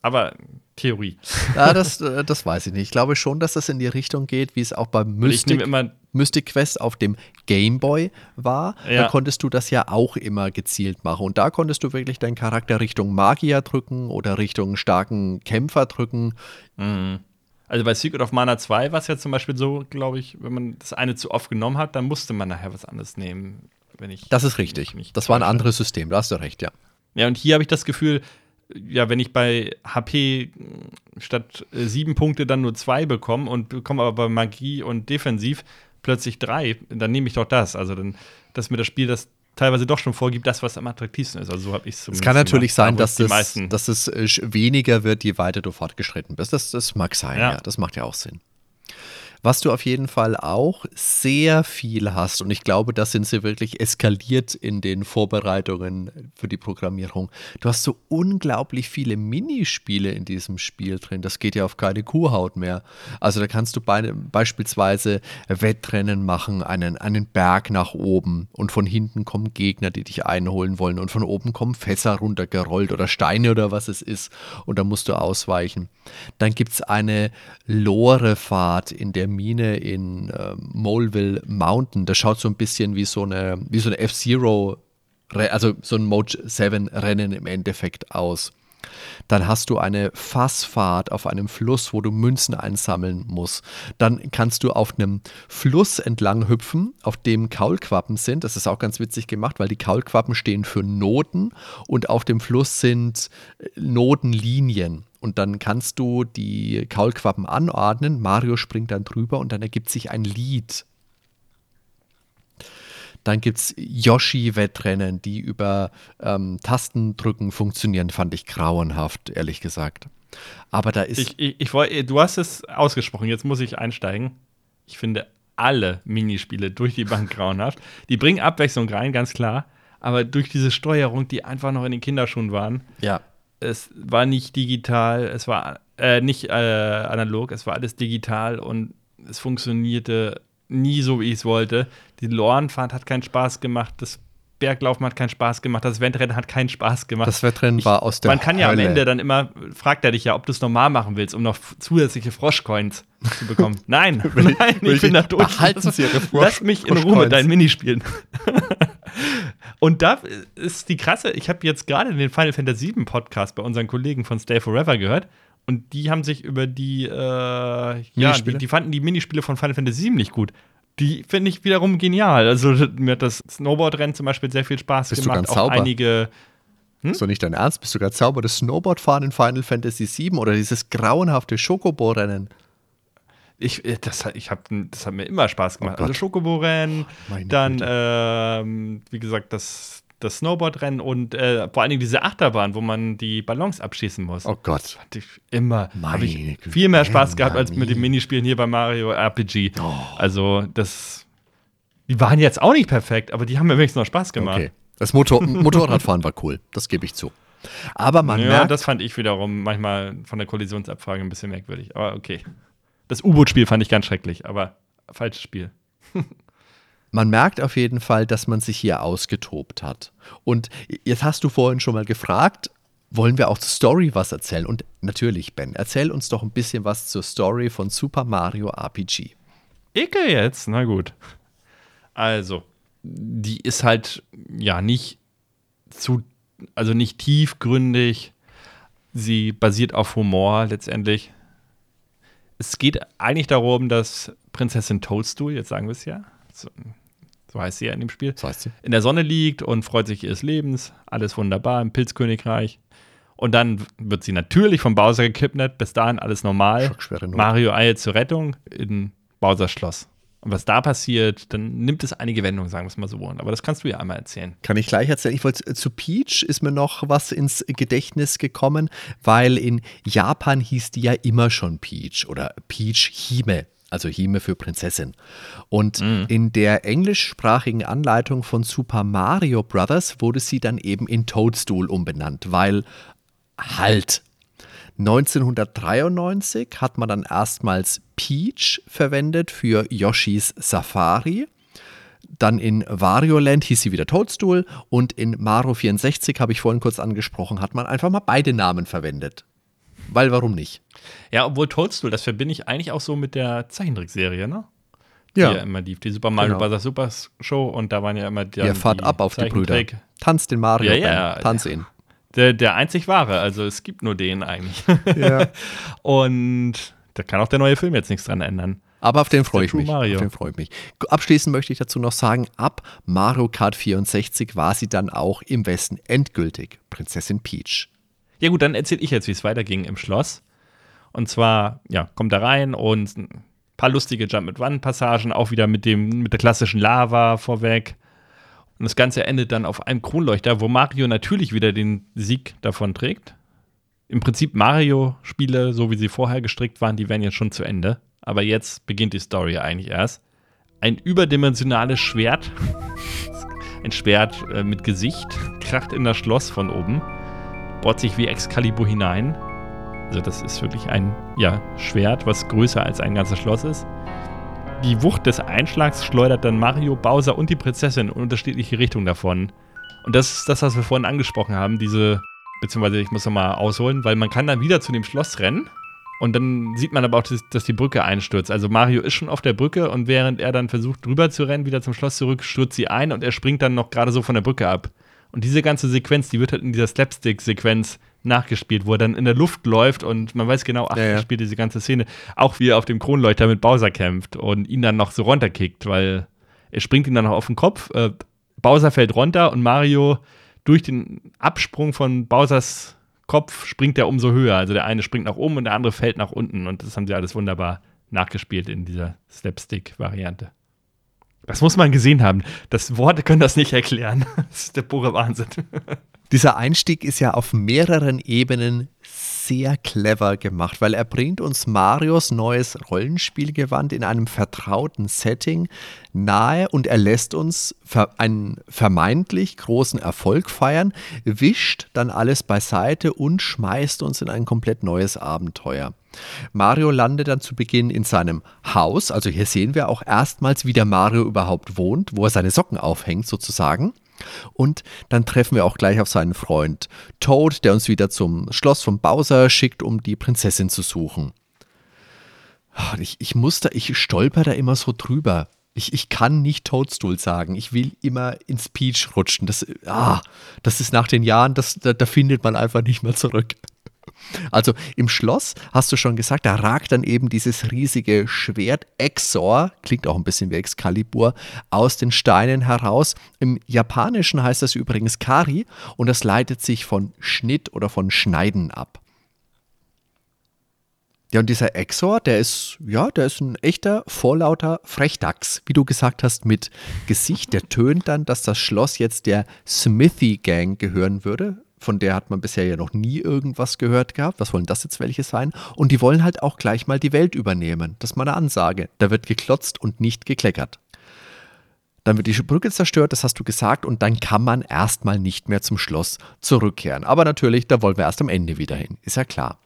Aber Theorie. Ja, das, äh, das weiß ich nicht. Ich glaube schon, dass das in die Richtung geht, wie es auch beim Und ich nehme Mystic, immer Mystic Quest auf dem Game Boy war. Da Ja. konntest du das ja auch immer gezielt machen. Und da konntest du wirklich deinen Charakter Richtung Magier drücken oder Richtung starken Kämpfer drücken. Also bei Secret of Mana 2 war es ja zum Beispiel so, glaube ich, wenn man das eine zu oft genommen hat, dann musste man nachher was anderes nehmen. Wenn ich Das ist richtig. Das war ein anderes System, da hast du recht, ja. Ja, und hier habe ich das Gefühl, ja, wenn ich bei HP statt äh, sieben Punkte dann nur zwei bekomme und bekomme aber bei Magie und Defensiv plötzlich drei, dann nehme ich doch das. Also dann, dass mir das Spiel das teilweise doch schon vorgibt, das, was am attraktivsten ist. Also so habe ich es Es kann natürlich sein, dass, das, meisten. dass es äh, weniger wird, je weiter du fortgeschritten bist. Das, das mag sein, ja. Ja. Das macht ja auch Sinn. Was du auf jeden Fall auch sehr viel hast, und ich glaube, das sind sie wirklich eskaliert in den Vorbereitungen für die Programmierung. Du hast so unglaublich viele Minispiele in diesem Spiel drin. Das geht ja auf keine Kuhhaut mehr. Also da kannst du bei, beispielsweise Wettrennen machen, einen, einen Berg nach oben und von hinten kommen Gegner, die dich einholen wollen und von oben kommen Fässer runtergerollt oder Steine oder was es ist und da musst du ausweichen. Dann gibt es eine Lorefahrt in der Mine in äh, Moleville Mountain. Das schaut so ein bisschen wie so eine, wie so eine F-Zero, also so ein Mode 7 Rennen im Endeffekt aus. Dann hast du eine Fassfahrt auf einem Fluss, wo du Münzen einsammeln musst. Dann kannst du auf einem Fluss entlang hüpfen, auf dem Kaulquappen sind. Das ist auch ganz witzig gemacht, weil die Kaulquappen stehen für Noten und auf dem Fluss sind äh, Notenlinien. Und dann kannst du die Kaulquappen anordnen. Mario springt dann drüber und dann ergibt sich ein Lied. Dann gibt es Yoshi-Wettrennen, die über ähm, Tastendrücken funktionieren, fand ich grauenhaft, ehrlich gesagt. Aber da ist. Ich, ich, ich du hast es ausgesprochen, jetzt muss ich einsteigen. Ich finde alle Minispiele durch die Bank grauenhaft. Die bringen Abwechslung rein, ganz klar. Aber durch diese Steuerung, die einfach noch in den Kinderschuhen waren, ja, es war nicht digital, es war äh, nicht äh, analog, es war alles digital und es funktionierte nie so, wie ich es wollte. Die Lorenfahrt hat keinen Spaß gemacht, das Berglaufen hat keinen Spaß gemacht, das Wettrennen hat keinen Spaß gemacht. das Wettrennen war aus der Man kann ja am. Ende dann immer, fragt er dich ja, ob du es normal machen willst, um noch zusätzliche Froschcoins zu bekommen. Nein, Will ich- nein, will ich bin da durch. Sie Ihre Frosch- Lass mich in Ruhe mit deinen Minispielen. Und da ist die krasse, ich habe jetzt gerade den Final Fantasy VII Podcast bei unseren Kollegen von Stay Forever gehört und die haben sich über die, äh, ja, die, Minispiele? die fanden die Minispiele von Final Fantasy VII nicht gut. Die finde ich wiederum genial. Also mir hat das Snowboard-Rennen zum Beispiel sehr viel Spaß Bist du gemacht. ganz Auch sauber? einige Ist doch nicht dein Ernst? Bist du gerade sauber? Das Snowboardfahren in Final Fantasy VII oder dieses grauenhafte Schokobo-Rennen? Ich, äh, das, hat- ich hab, das hat mir immer Spaß gemacht. Oh also Schokobo-Rennen, Meine dann, ähm, wie gesagt, das, das Snowboard-Rennen und äh, vor allen Dingen diese Achterbahn, wo man die Ballons abschießen muss. Oh Gott. Hatte ich immer habe ich viel mehr Spaß gehabt als mit den Minispielen hier bei Mario RPG. Oh. Also, das. Die waren jetzt auch nicht perfekt, aber die haben mir wenigstens noch Spaß gemacht. Okay. Das Motor Motorradfahren war cool, das gebe ich zu. Aber man ja, merkt, das fand ich wiederum manchmal von der Kollisionsabfrage ein bisschen merkwürdig. Aber okay. Das U-Boot-Spiel fand ich ganz schrecklich, aber falsches Spiel. Man merkt auf jeden Fall, dass man sich hier ausgetobt hat. Und jetzt hast du vorhin schon mal gefragt, wollen wir auch zur Story was erzählen? Und natürlich, Ben, erzähl uns doch ein bisschen was zur Story von Super Mario RPG. Ekel jetzt? Na gut. Also, die ist halt ja nicht zu, also nicht tiefgründig. Sie basiert auf Humor letztendlich. Es geht eigentlich darum, dass Prinzessin Toadstool, jetzt sagen wir es ja, so, so heißt sie ja in dem Spiel, Das heißt sie? in der Sonne liegt und freut sich ihres Lebens. Alles wunderbar im Pilzkönigreich. Und dann wird sie natürlich vom Bowser gekidnappt. Bis dahin alles normal. Mario eilt zur Rettung in Bowsers Schloss. Und was da passiert, dann nimmt es einige Wendungen, sagen wir es mal so. Aber das kannst du ja einmal erzählen. Kann ich gleich erzählen. Ich wollte zu Peach ist mir noch was ins Gedächtnis gekommen, weil in Japan hieß die ja immer schon Peach oder Peach Hime, also Hime für Prinzessin. Und in der englischsprachigen Anleitung von Super Mario Brothers wurde sie dann eben in Toadstool umbenannt, weil halt 1993 hat man dann erstmals Peach verwendet für Yoshis Safari. Dann in Wario Land hieß sie wieder Toadstool und in Mario 64, habe ich vorhin kurz angesprochen, hat man einfach mal beide Namen verwendet. Weil warum nicht? Ja, obwohl Toadstool, das verbinde ich eigentlich auch so mit der Zeichentrickserie, ne? Die Ja. ja immer lief. Die Super Mario Genau. Bros. Super Show und da waren ja immer die, Ihr fahrt ab auf die Brüder. Tanzt den Mario, Ja, ja, Ben. tanz ihn. Der, der einzig wahre, also es gibt nur den eigentlich. Ja. Und da kann auch der neue Film jetzt nichts dran ändern. Aber auf den freue ich mich. Mario. Auf den freue ich mich. Abschließend möchte ich dazu noch sagen, ab Mario Kart 64 war sie dann auch im Westen endgültig Prinzessin Peach. Ja gut, dann erzähle ich jetzt, wie es weiterging im Schloss. Und zwar, ja, kommt da rein und ein paar lustige Jump-and-Run-Passagen, auch wieder mit, dem, mit der klassischen Lava vorweg. Und das Ganze endet dann auf einem Kronleuchter, wo Mario natürlich wieder den Sieg davon trägt. Im Prinzip Mario-Spiele, so wie sie vorher gestrickt waren, die wären jetzt schon zu Ende. Aber jetzt beginnt die Story eigentlich erst. Ein überdimensionales Schwert, ein Schwert äh, mit Gesicht, kracht in das Schloss von oben, bohrt sich wie Excalibur hinein. Also das ist wirklich ein ja, Schwert, was größer als ein ganzes Schloss ist. Die Wucht des Einschlags schleudert dann Mario, Bowser und die Prinzessin in unterschiedliche Richtungen davon. Und das ist das, was wir vorhin angesprochen haben, diese, beziehungsweise ich muss nochmal ausholen, weil man kann dann wieder zu dem Schloss rennen und dann sieht man aber auch, dass, die Brücke einstürzt. Also Mario ist schon auf der Brücke und während er dann versucht drüber zu rennen, wieder zum Schloss zurück, stürzt sie ein und er springt dann noch gerade so von der Brücke ab. Und diese ganze Sequenz, die wird halt in dieser Slapstick-Sequenz nachgespielt, wo er dann in der Luft läuft und man weiß genau, ach, Ja, ja. er spielt diese ganze Szene. Auch wie er auf dem Kronleuchter mit Bowser kämpft und ihn dann noch so runterkickt, weil er springt ihm dann noch auf den Kopf. Äh, Bowser fällt runter und Mario durch den Absprung von Bowsers Kopf springt er umso höher. Also der eine springt nach oben und der andere fällt nach unten. Und das haben sie alles wunderbar nachgespielt in dieser Slapstick-Variante. Das muss man gesehen haben. Das Worte können das nicht erklären. Das ist der pure Wahnsinn. Dieser Einstieg ist ja auf mehreren Ebenen sehr clever gemacht, weil er bringt uns Marios neues Rollenspielgewand in einem vertrauten Setting nahe und er lässt uns einen vermeintlich großen Erfolg feiern, wischt dann alles beiseite und schmeißt uns in ein komplett neues Abenteuer. Mario landet dann zu Beginn in seinem Haus, also hier sehen wir auch erstmals, wie der Mario überhaupt wohnt, wo er seine Socken aufhängt sozusagen. Und dann treffen wir auch gleich auf seinen Freund Toad, der uns wieder zum Schloss von Bowser schickt, um die Prinzessin zu suchen. Ah, Ich, ich muss da, ich stolper da immer so drüber. Ich, ich kann nicht Toadstool sagen. Ich will immer ins Peach rutschen. Das, ah, das ist nach den Jahren, das, da, da findet man einfach nicht mehr zurück. Also im Schloss, hast du schon gesagt, da ragt dann eben dieses riesige Schwert Exor, klingt auch ein bisschen wie Excalibur, aus den Steinen heraus. Im Japanischen heißt das übrigens Kari und das leitet sich von Schnitt oder von Schneiden ab. Ja, und dieser Exor, der ist, ja, der ist ein echter, vorlauter Frechdachs, wie du gesagt hast, mit Gesicht. Der tönt dann, dass das Schloss jetzt der Smithy Gang gehören würde. Von der hat man bisher ja noch nie irgendwas gehört gehabt. Was wollen das jetzt welche sein? Und die wollen halt auch gleich mal die Welt übernehmen. Das ist mal eine Ansage. Da wird geklotzt und nicht gekleckert. Dann wird die Brücke zerstört, das hast du gesagt, und dann kann man erstmal nicht mehr zum Schloss zurückkehren. Aber natürlich, da wollen wir erst am Ende wieder hin, ist ja klar.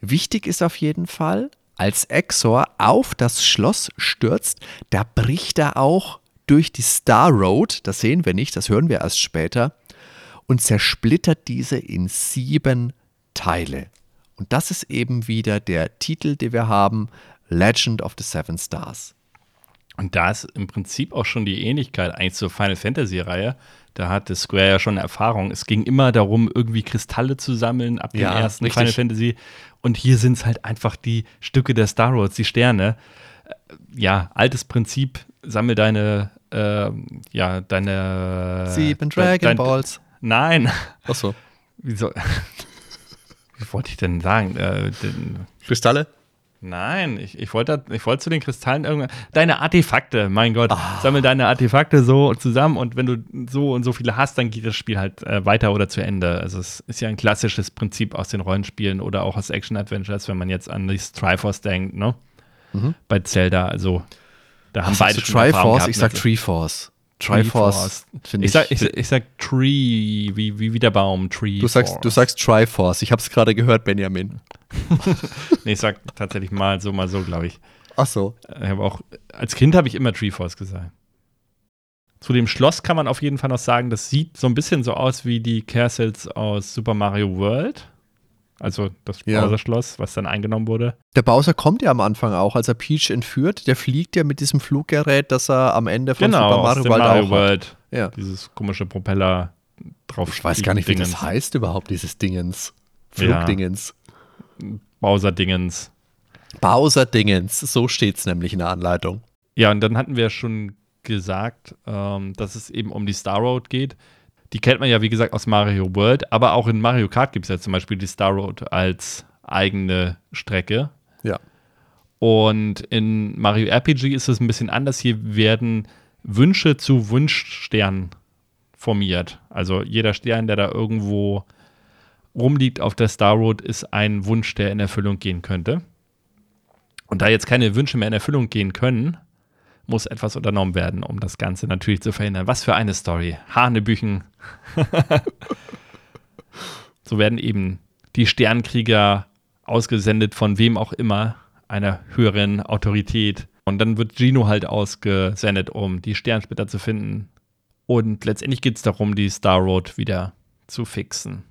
Wichtig ist auf jeden Fall, als Exor auf das Schloss stürzt, da bricht er auch durch die Star Road, das sehen wir nicht, das hören wir erst später, und zersplittert diese in sieben Teile. Und das ist eben wieder der Titel, den wir haben, Legend of the Seven Stars. Und da ist im Prinzip auch schon die Ähnlichkeit eigentlich zur Final Fantasy-Reihe. Da hatte Square ja schon Erfahrung. Es ging immer darum, irgendwie Kristalle zu sammeln ab dem Ja, ersten richtig. Final Fantasy. Und hier sind es halt einfach die Stücke der Star Roads, die Sterne. Äh, Ja, altes Prinzip, sammel deine, äh, ja, deine. Sieben Dragon dein- Balls. Nein. Achso. Wie, soll, wie wollte ich denn sagen? Äh, den, Kristalle? Nein, ich, ich wollte ich wollte zu den Kristallen irgendwann. Deine Artefakte, mein Gott. Ah. Sammel deine Artefakte so zusammen und wenn du so und so viele hast, dann geht das Spiel halt äh, weiter oder zu Ende. Also es ist ja ein klassisches Prinzip aus den Rollenspielen oder auch aus Action-Adventures, wenn man jetzt an die Triforce denkt, ne? Bei Zelda, also da haben Ach, beide Triforce? gehabt Ich sag mit- Treeforce. Triforce. finde ich, sag, ich, ich sag Tree, wie, wie, wie der Baum, Tree. Du sagst, du sagst Triforce. Ich habe es gerade gehört, Benjamin. nee, ich sag tatsächlich mal so, mal so, glaube ich. Ach so. Ich auch, als Kind habe ich immer Treeforce gesagt. Zu dem Schloss kann man auf jeden Fall noch sagen, das sieht so ein bisschen so aus wie die Castles aus Super Mario World. Also das Ja. Bowser-Schloss, was dann eingenommen wurde. Der Bowser kommt ja am Anfang auch, als er Peach entführt. Der fliegt ja mit diesem Fluggerät, das er am Ende von genau, Super aus Mario dem World Mario. World. Ja. Dieses komische Propeller drauf. Ich weiß gar nicht, wie das Dingens. heißt überhaupt, dieses Dingens. Ja. Flugdingens. Bowser-Dingens. Bowser-Dingens, so steht es nämlich in der Anleitung. Ja, und dann hatten wir schon gesagt, ähm, dass es eben um die Star Road geht. Die kennt man ja, wie gesagt, aus Mario World, aber auch in Mario Kart gibt es ja zum Beispiel die Star Road als eigene Strecke. Ja. Und in Mario RPG ist es ein bisschen anders. Hier werden Wünsche zu Wunschsternen formiert. Also jeder Stern, der da irgendwo rumliegt auf der Star Road, ist ein Wunsch, der in Erfüllung gehen könnte. Und da jetzt keine Wünsche mehr in Erfüllung gehen können, muss etwas unternommen werden, um das Ganze natürlich zu verhindern. Was für eine Story. Hanebüchen. so werden eben die Sternkrieger ausgesendet von wem auch immer, einer höheren Autorität. Und dann wird Gino halt ausgesendet, um die Sternsplitter zu finden. Und letztendlich geht es darum, die Star Road wieder zu fixen.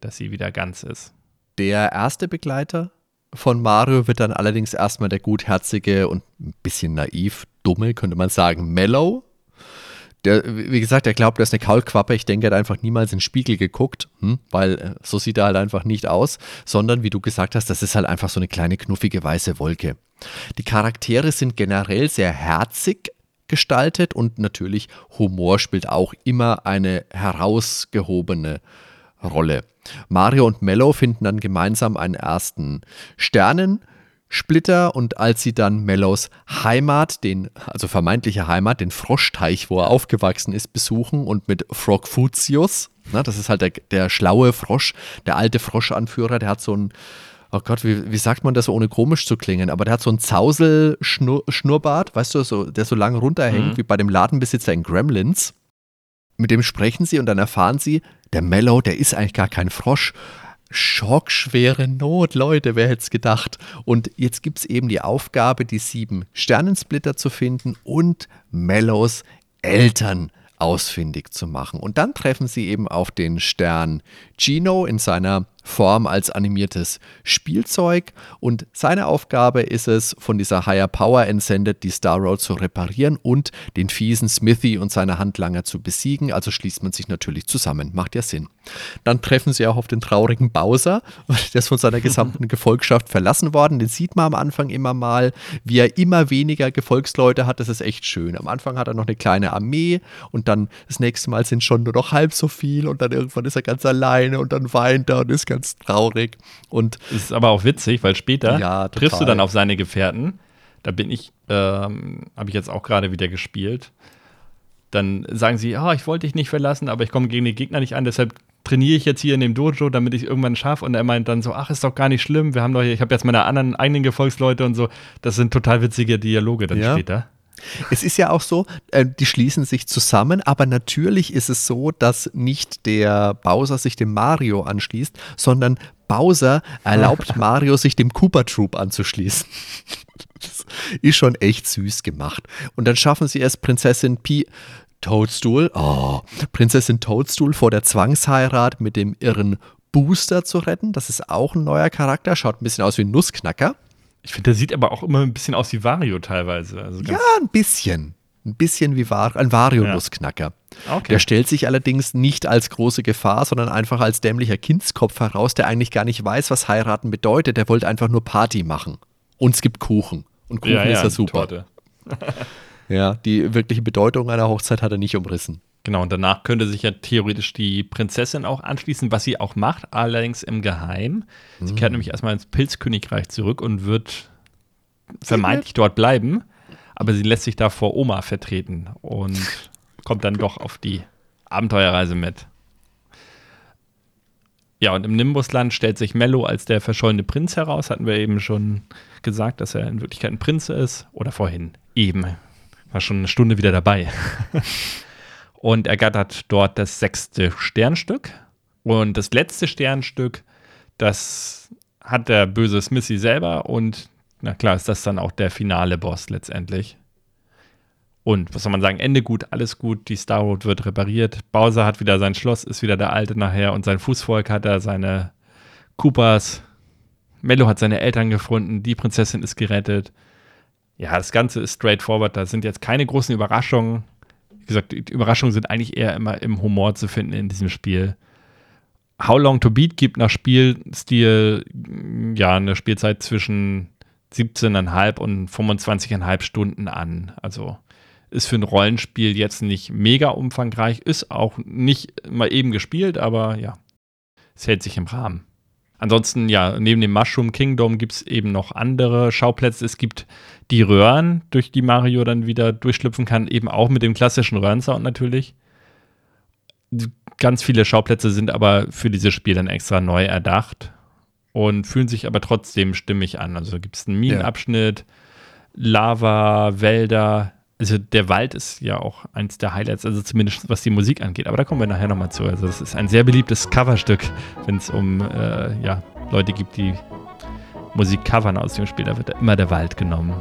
Dass sie wieder ganz ist. Der erste Begleiter von Mario wird dann allerdings erstmal der gutherzige und ein bisschen naiv, dumme, könnte man sagen, Mellow. Der, wie gesagt, er glaubt, er ist eine Kaulquappe. Ich denke, er hat einfach niemals in den Spiegel geguckt, hm, weil äh, so sieht er halt einfach nicht aus, sondern wie du gesagt hast, das ist halt einfach so eine kleine knuffige weiße Wolke. Die Charaktere sind generell sehr herzig gestaltet und natürlich Humor spielt auch immer eine herausgehobene Rolle. Mario und Mello finden dann gemeinsam einen ersten Sternensplitter und als sie dann Mellos Heimat, den, also vermeintliche Heimat, den Froschteich, wo er aufgewachsen ist, besuchen und mit Frogfutius, na, das ist halt der, der schlaue Frosch, der alte Froschanführer, der hat so ein, oh Gott, wie, wie sagt man das, ohne komisch zu klingen, aber der hat so einen Zausel-Schnurrbart, weißt du, so, der so lang runterhängt, Mhm. wie bei dem Ladenbesitzer in Gremlins. Mit dem sprechen sie und dann erfahren sie, der Mellow, der ist eigentlich gar kein Frosch. Schockschwere Not, Leute, wer hätte es gedacht? Und jetzt gibt es eben die Aufgabe, die sieben Sternensplitter zu finden und Mellows Eltern ausfindig zu machen. Und dann treffen sie eben auf den Stern Gino in seiner Form als animiertes Spielzeug. Und seine Aufgabe ist es, von dieser Higher Power entsendet, die Star Road zu reparieren und den fiesen Smithy und seine Handlanger zu besiegen. Also schließt man sich natürlich zusammen. Macht ja Sinn. Dann treffen sie auch auf den traurigen Bowser. Der ist von seiner gesamten Gefolgschaft verlassen worden. Den sieht man am Anfang immer mal, wie er immer weniger Gefolgsleute hat. Das ist echt schön. Am Anfang hat er noch eine kleine Armee und dann das nächste Mal sind schon nur noch halb so viel und dann irgendwann ist er ganz alleine und dann weint er und ist ganz traurig. Und Das ist aber auch witzig, weil später Ja, triffst du dann auf seine Gefährten. Da bin ich, ähm, habe ich jetzt auch gerade wieder gespielt. Dann sagen sie, ah, ich wollte dich nicht verlassen, aber ich komme gegen die Gegner nicht an, deshalb trainiere ich jetzt hier in dem Dojo, damit ich irgendwann schaffe. Und er meint dann so, ach, ist doch gar nicht schlimm. Wir haben doch, hier- ich habe jetzt meine anderen eigenen Gefolgsleute und so. Das sind total witzige Dialoge dann Ja. später. Es ist ja auch so, äh, die schließen sich zusammen, aber natürlich ist es so, dass nicht der Bowser sich dem Mario anschließt, sondern Bowser erlaubt Mario, sich dem Cooper Troop anzuschließen. Das ist schon echt süß gemacht. Und dann schaffen sie es, Prinzessin Pi Toadstool, oh, Prinzessin Toadstool vor der Zwangsheirat mit dem irren Booster zu retten. Das ist auch ein neuer Charakter, schaut ein bisschen aus wie ein Nussknacker. Ich finde, der sieht aber auch immer ein bisschen aus wie Wario teilweise. Also Ja, ein bisschen. Ein bisschen wie Var ein Vario-Nussknacker. Okay. Der stellt sich allerdings nicht als große Gefahr, sondern einfach als dämlicher Kindskopf heraus, der eigentlich gar nicht weiß, was heiraten bedeutet. Der wollte einfach nur Party machen. Und es gibt Kuchen. Und Kuchen ist ja super. Ja, die wirkliche Bedeutung einer Hochzeit hat er nicht umrissen. Genau, und danach könnte sich ja theoretisch die Prinzessin auch anschließen, was sie auch macht, allerdings im Geheim. Sie kehrt nämlich erstmal ins Pilzkönigreich zurück und wird vermeintlich dort bleiben, aber sie lässt sich da vor Oma vertreten und kommt dann doch auf die Abenteuerreise mit. Ja, und im Nimbusland stellt sich Mello als der verschollene Prinz heraus. Hatten wir eben schon gesagt, dass er in Wirklichkeit ein Prinz ist. Oder vorhin. Eben. war schon eine Stunde wieder dabei. und ergattert dort das sechste Sternstück. Und das letzte Sternstück, das hat der böse Smithy selber und na klar ist das dann auch der finale Boss letztendlich. Und was soll man sagen, Ende gut, alles gut, die Star Road wird repariert, Bowser hat wieder sein Schloss, ist wieder der Alte nachher und sein Fußvolk hat er, seine Koopas, Mello hat seine Eltern gefunden, die Prinzessin ist gerettet. Ja, das Ganze ist straightforward, da sind jetzt keine großen Überraschungen. Wie gesagt, die Überraschungen sind eigentlich eher immer im Humor zu finden in diesem Spiel. How Long to Beat gibt nach Spielstil ja eine Spielzeit zwischen 17,5 und 25,5 Stunden an. Also ist für ein Rollenspiel jetzt nicht mega umfangreich, ist auch nicht mal eben gespielt, aber ja, es hält sich im Rahmen. Ansonsten, ja, neben dem Mushroom Kingdom gibt es eben noch andere Schauplätze. Es gibt die Röhren, durch die Mario dann wieder durchschlüpfen kann, eben auch mit dem klassischen Röhrensound natürlich ganz viele Schauplätze sind aber für dieses Spiel dann extra neu erdacht und fühlen sich aber trotzdem stimmig an. Also gibt es einen Minenabschnitt. Lava, Wälder. Also der Wald ist ja auch eins der Highlights, also zumindest was die Musik angeht. Aber da kommen wir nachher nochmal zu. Also es ist ein sehr beliebtes Coverstück, wenn es um äh, ja, Leute gibt, die Musik covern aus dem Spiel. Da wird immer der Wald genommen.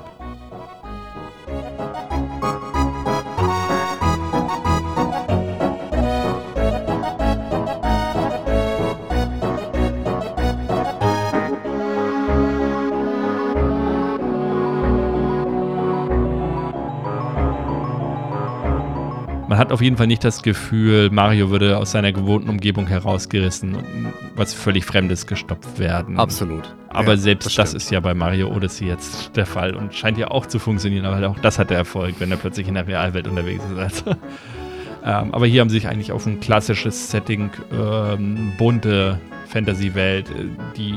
Hat auf jeden Fall nicht das Gefühl, Mario würde aus seiner gewohnten Umgebung herausgerissen und was völlig Fremdes gestopft werden. Absolut. Aber ja, selbst das, das, ist ja bei Mario Odyssey jetzt der Fall und scheint ja auch zu funktionieren, aber auch das hat der Erfolg, wenn er plötzlich in der Realwelt unterwegs ist. Also, ähm, aber hier haben sie sich eigentlich auf ein klassisches Setting, ähm, bunte Fantasy-Welt, äh, die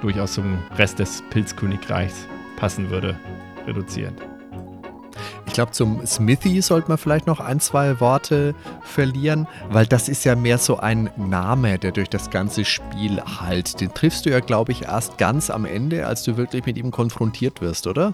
durchaus zum Rest des Pilzkönigreichs passen würde, reduziert. Ich glaube, zum Smithy sollte man vielleicht noch ein, zwei Worte verlieren, weil das ist ja mehr so ein Name, der durch das ganze Spiel halt. Den triffst du ja, glaube ich, erst ganz am Ende, als du wirklich mit ihm konfrontiert wirst, oder?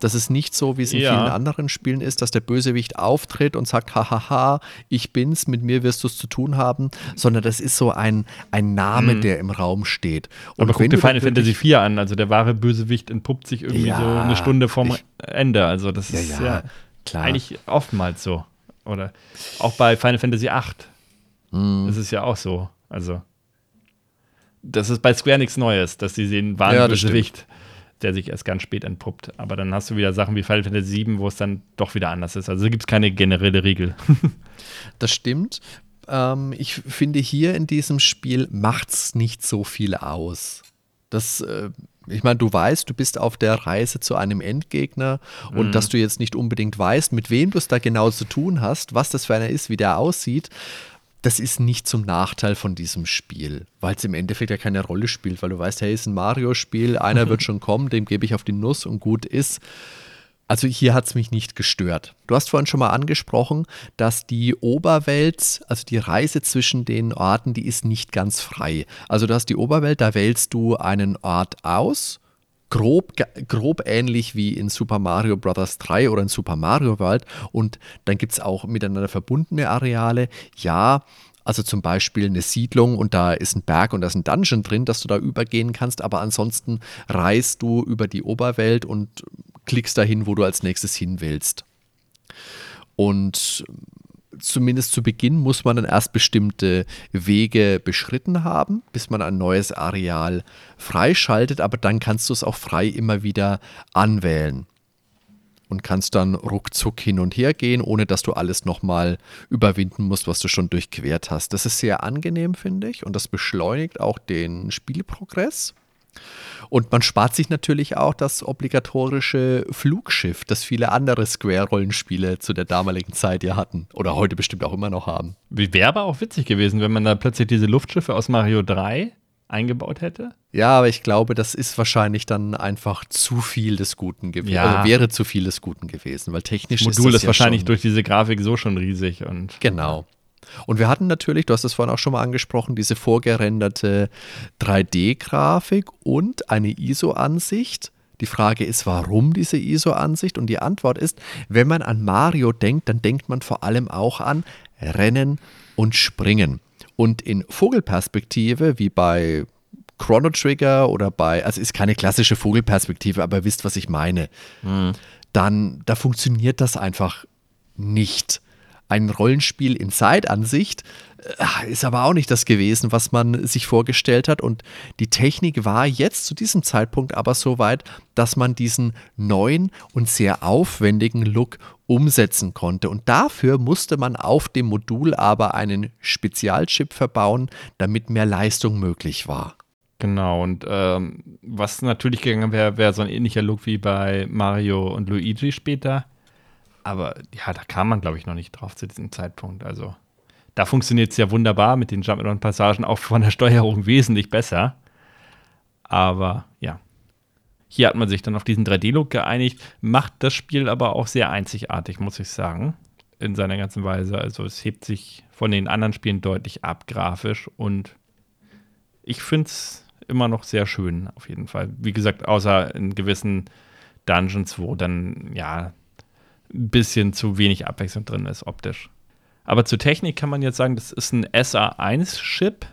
Das ist nicht so, wie es in ja. vielen anderen Spielen ist, dass der Bösewicht auftritt und sagt, hahaha, ich bin's, mit mir wirst du es zu tun haben, sondern das ist so ein, ein Name, mhm. der im Raum steht. Und Aber guck dir Final Fantasy IV an, also der wahre Bösewicht entpuppt sich irgendwie ja, so eine Stunde vorm ich, Ende. Also das ja, ist ja, klar. eigentlich oftmals so. Oder auch bei Final Fantasy VIII. Mhm. Das ist ja auch so. Also das ist bei Square nichts Neues, dass sie den wahren Bösewicht der sich erst ganz spät entpuppt. Aber dann hast du wieder Sachen wie Final Fantasy VII, wo es dann doch wieder anders ist. Also gibt es keine generelle Regel. das stimmt. Ähm, ich finde, hier in diesem Spiel macht es nicht so viel aus. Das, äh, ich meine, du weißt, du bist auf der Reise zu einem Endgegner und mhm. dass du jetzt nicht unbedingt weißt, mit wem du es da genau zu tun hast, was das für einer ist, wie der aussieht das ist nicht zum Nachteil von diesem Spiel, weil es im Endeffekt ja keine Rolle spielt, weil du weißt, hey, es ist ein Mario-Spiel, einer wird schon kommen, dem gebe ich auf die Nuss und gut ist. Also hier hat es mich nicht gestört. Du hast vorhin schon mal angesprochen, dass die Oberwelt, also die Reise zwischen den Orten, die ist nicht ganz frei. Also du hast die Oberwelt, da wählst du einen Ort aus grob, grob ähnlich wie in Super Mario Bros. 3 oder in Super Mario World. Und dann gibt es auch miteinander verbundene Areale. Ja, also zum Beispiel eine Siedlung und da ist ein Berg und da ist ein Dungeon drin, dass du da übergehen kannst, aber ansonsten reist du über die Oberwelt und klickst dahin, wo du als nächstes hin willst. Und zumindest zu Beginn muss man dann erst bestimmte Wege beschritten haben, bis man ein neues Areal freischaltet, aber dann kannst du es auch frei immer wieder anwählen und kannst dann ruckzuck hin und her gehen, ohne dass du alles nochmal überwinden musst, was du schon durchquert hast. Das ist sehr angenehm, finde ich, und das beschleunigt auch den Spielprogress. Und man spart sich natürlich auch das obligatorische Flugschiff, das viele andere Square-Rollenspiele zu der damaligen Zeit ja hatten. Oder heute bestimmt auch immer noch haben. Wäre aber auch witzig gewesen, wenn man da plötzlich diese Luftschiffe aus Mario 3 eingebaut hätte. Ja, aber ich glaube, das ist wahrscheinlich dann einfach zu viel des Guten gewesen. Ja. Also wäre zu viel des Guten gewesen, weil technisch das Modul ist das ist ja wahrscheinlich durch diese Grafik so schon riesig und genau. Und wir hatten natürlich, du hast es vorhin auch schon mal angesprochen, diese vorgerenderte 3D-Grafik und eine ISO-Ansicht. Die Frage ist, warum diese ISO-Ansicht? Und die Antwort ist, wenn man an Mario denkt, dann denkt man vor allem auch an Rennen und Springen. Und in Vogelperspektive, wie bei Chrono Trigger oder bei, also ist keine klassische Vogelperspektive, aber ihr wisst, was ich meine, mhm. dann da funktioniert das einfach nicht. Ein Rollenspiel in Zeitansicht äh, ist aber auch nicht das gewesen, was man sich vorgestellt hat. Und die Technik war jetzt zu diesem Zeitpunkt aber so weit, dass man diesen neuen und sehr aufwendigen Look umsetzen konnte. Und dafür musste man auf dem Modul aber einen Spezialchip verbauen, damit mehr Leistung möglich war. Genau, und ähm, was natürlich gegangen wäre, wäre so ein ähnlicher Look wie bei Mario und Luigi später. Aber ja, da kam man, glaube ich, noch nicht drauf zu diesem Zeitpunkt. Also da funktioniert es ja wunderbar mit den Jump'n'Run-Passagen, auch von der Steuerung wesentlich besser. Aber ja, hier hat man sich dann auf diesen 3D-Look geeinigt, macht das Spiel aber auch sehr einzigartig, muss ich sagen, in seiner ganzen Weise. Also es hebt sich von den anderen Spielen deutlich ab grafisch und ich finde es immer noch sehr schön, auf jeden Fall. Wie gesagt, außer in gewissen Dungeons, wo dann ja ein bisschen zu wenig Abwechslung drin ist, optisch. Aber zur Technik kann man jetzt sagen, das ist ein SA1-Chip.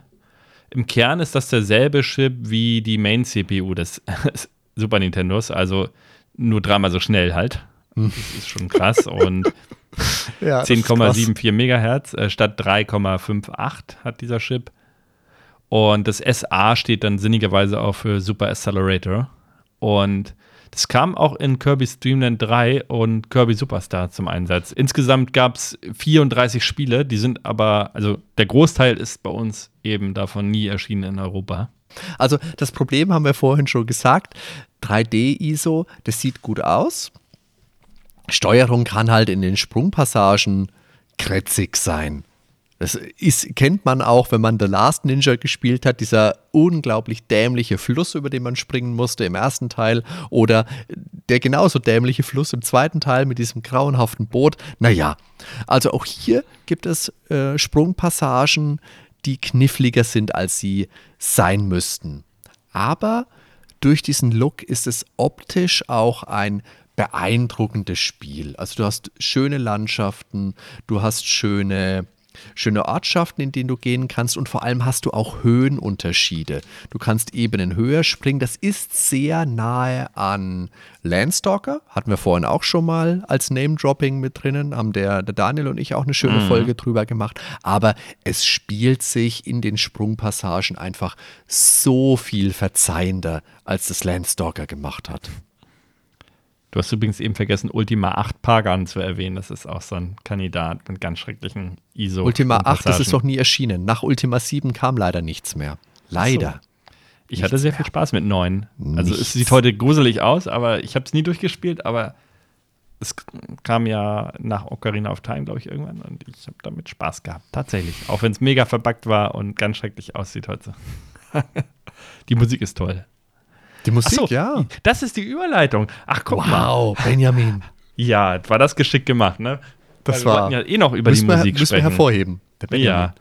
Im Kern ist das derselbe Chip wie die Main-CPU des Super Nintendos, also nur dreimal so schnell halt. Hm. Das ist schon krass. Und ja, 10,74 Megahertz äh, statt 3,58 hat dieser Chip. Und das SA steht dann sinnigerweise auch für Super Accelerator. Und das kam auch in Kirby Dreamland 3 und Kirby Superstar zum Einsatz. Insgesamt gab es 34 Spiele, die sind aber, also der Großteil ist bei uns eben davon nie erschienen in Europa. Also das Problem haben wir vorhin schon gesagt. 3D-ISO, das sieht gut aus. Steuerung kann halt in den Sprungpassagen krätzig sein. Das ist, kennt man auch, wenn man The Last Ninja gespielt hat, dieser unglaublich dämliche Fluss, über den man springen musste im ersten Teil, oder der genauso dämliche Fluss im zweiten Teil mit diesem grauenhaften Boot. Naja, also auch hier gibt es äh, Sprungpassagen, die kniffliger sind, als sie sein müssten. Aber durch diesen Look ist es optisch auch ein beeindruckendes Spiel. Also du hast schöne Landschaften, du hast schöne schöne Ortschaften, in denen du gehen kannst und vor allem hast du auch Höhenunterschiede. Du kannst Ebenen höher springen. Das ist sehr nahe an Landstalker. Hatten wir vorhin auch schon mal als Name-Dropping mit drinnen. Haben der, der Daniel und ich auch eine schöne mhm. Folge drüber gemacht. Aber es spielt sich in den Sprungpassagen einfach so viel verzeihender, als das Landstalker gemacht hat. Du hast übrigens eben vergessen, Ultima 8 Pagan zu erwähnen. Das ist auch so ein Kandidat mit ganz schrecklichen ISO. Ultima 8, das ist doch nie erschienen. Nach Ultima 7 kam leider nichts mehr. Leider. So. Ich nichts hatte sehr mehr. viel Spaß mit 9. Also nichts. es sieht heute gruselig aus, aber ich habe es nie durchgespielt, aber es kam ja nach Ocarina of Time, glaube ich, irgendwann und ich habe damit Spaß gehabt. Tatsächlich. Auch wenn es mega verbuggt war und ganz schrecklich aussieht heute. Die Musik ist toll. Die Musik, so, ja. Das ist die Überleitung. Ach, guck wow, mal. Wow, Benjamin. Ja, war das geschickt gemacht, ne? Das Weil war. Wir ja eh noch über die Musik wir, müssen wir hervorheben. ja,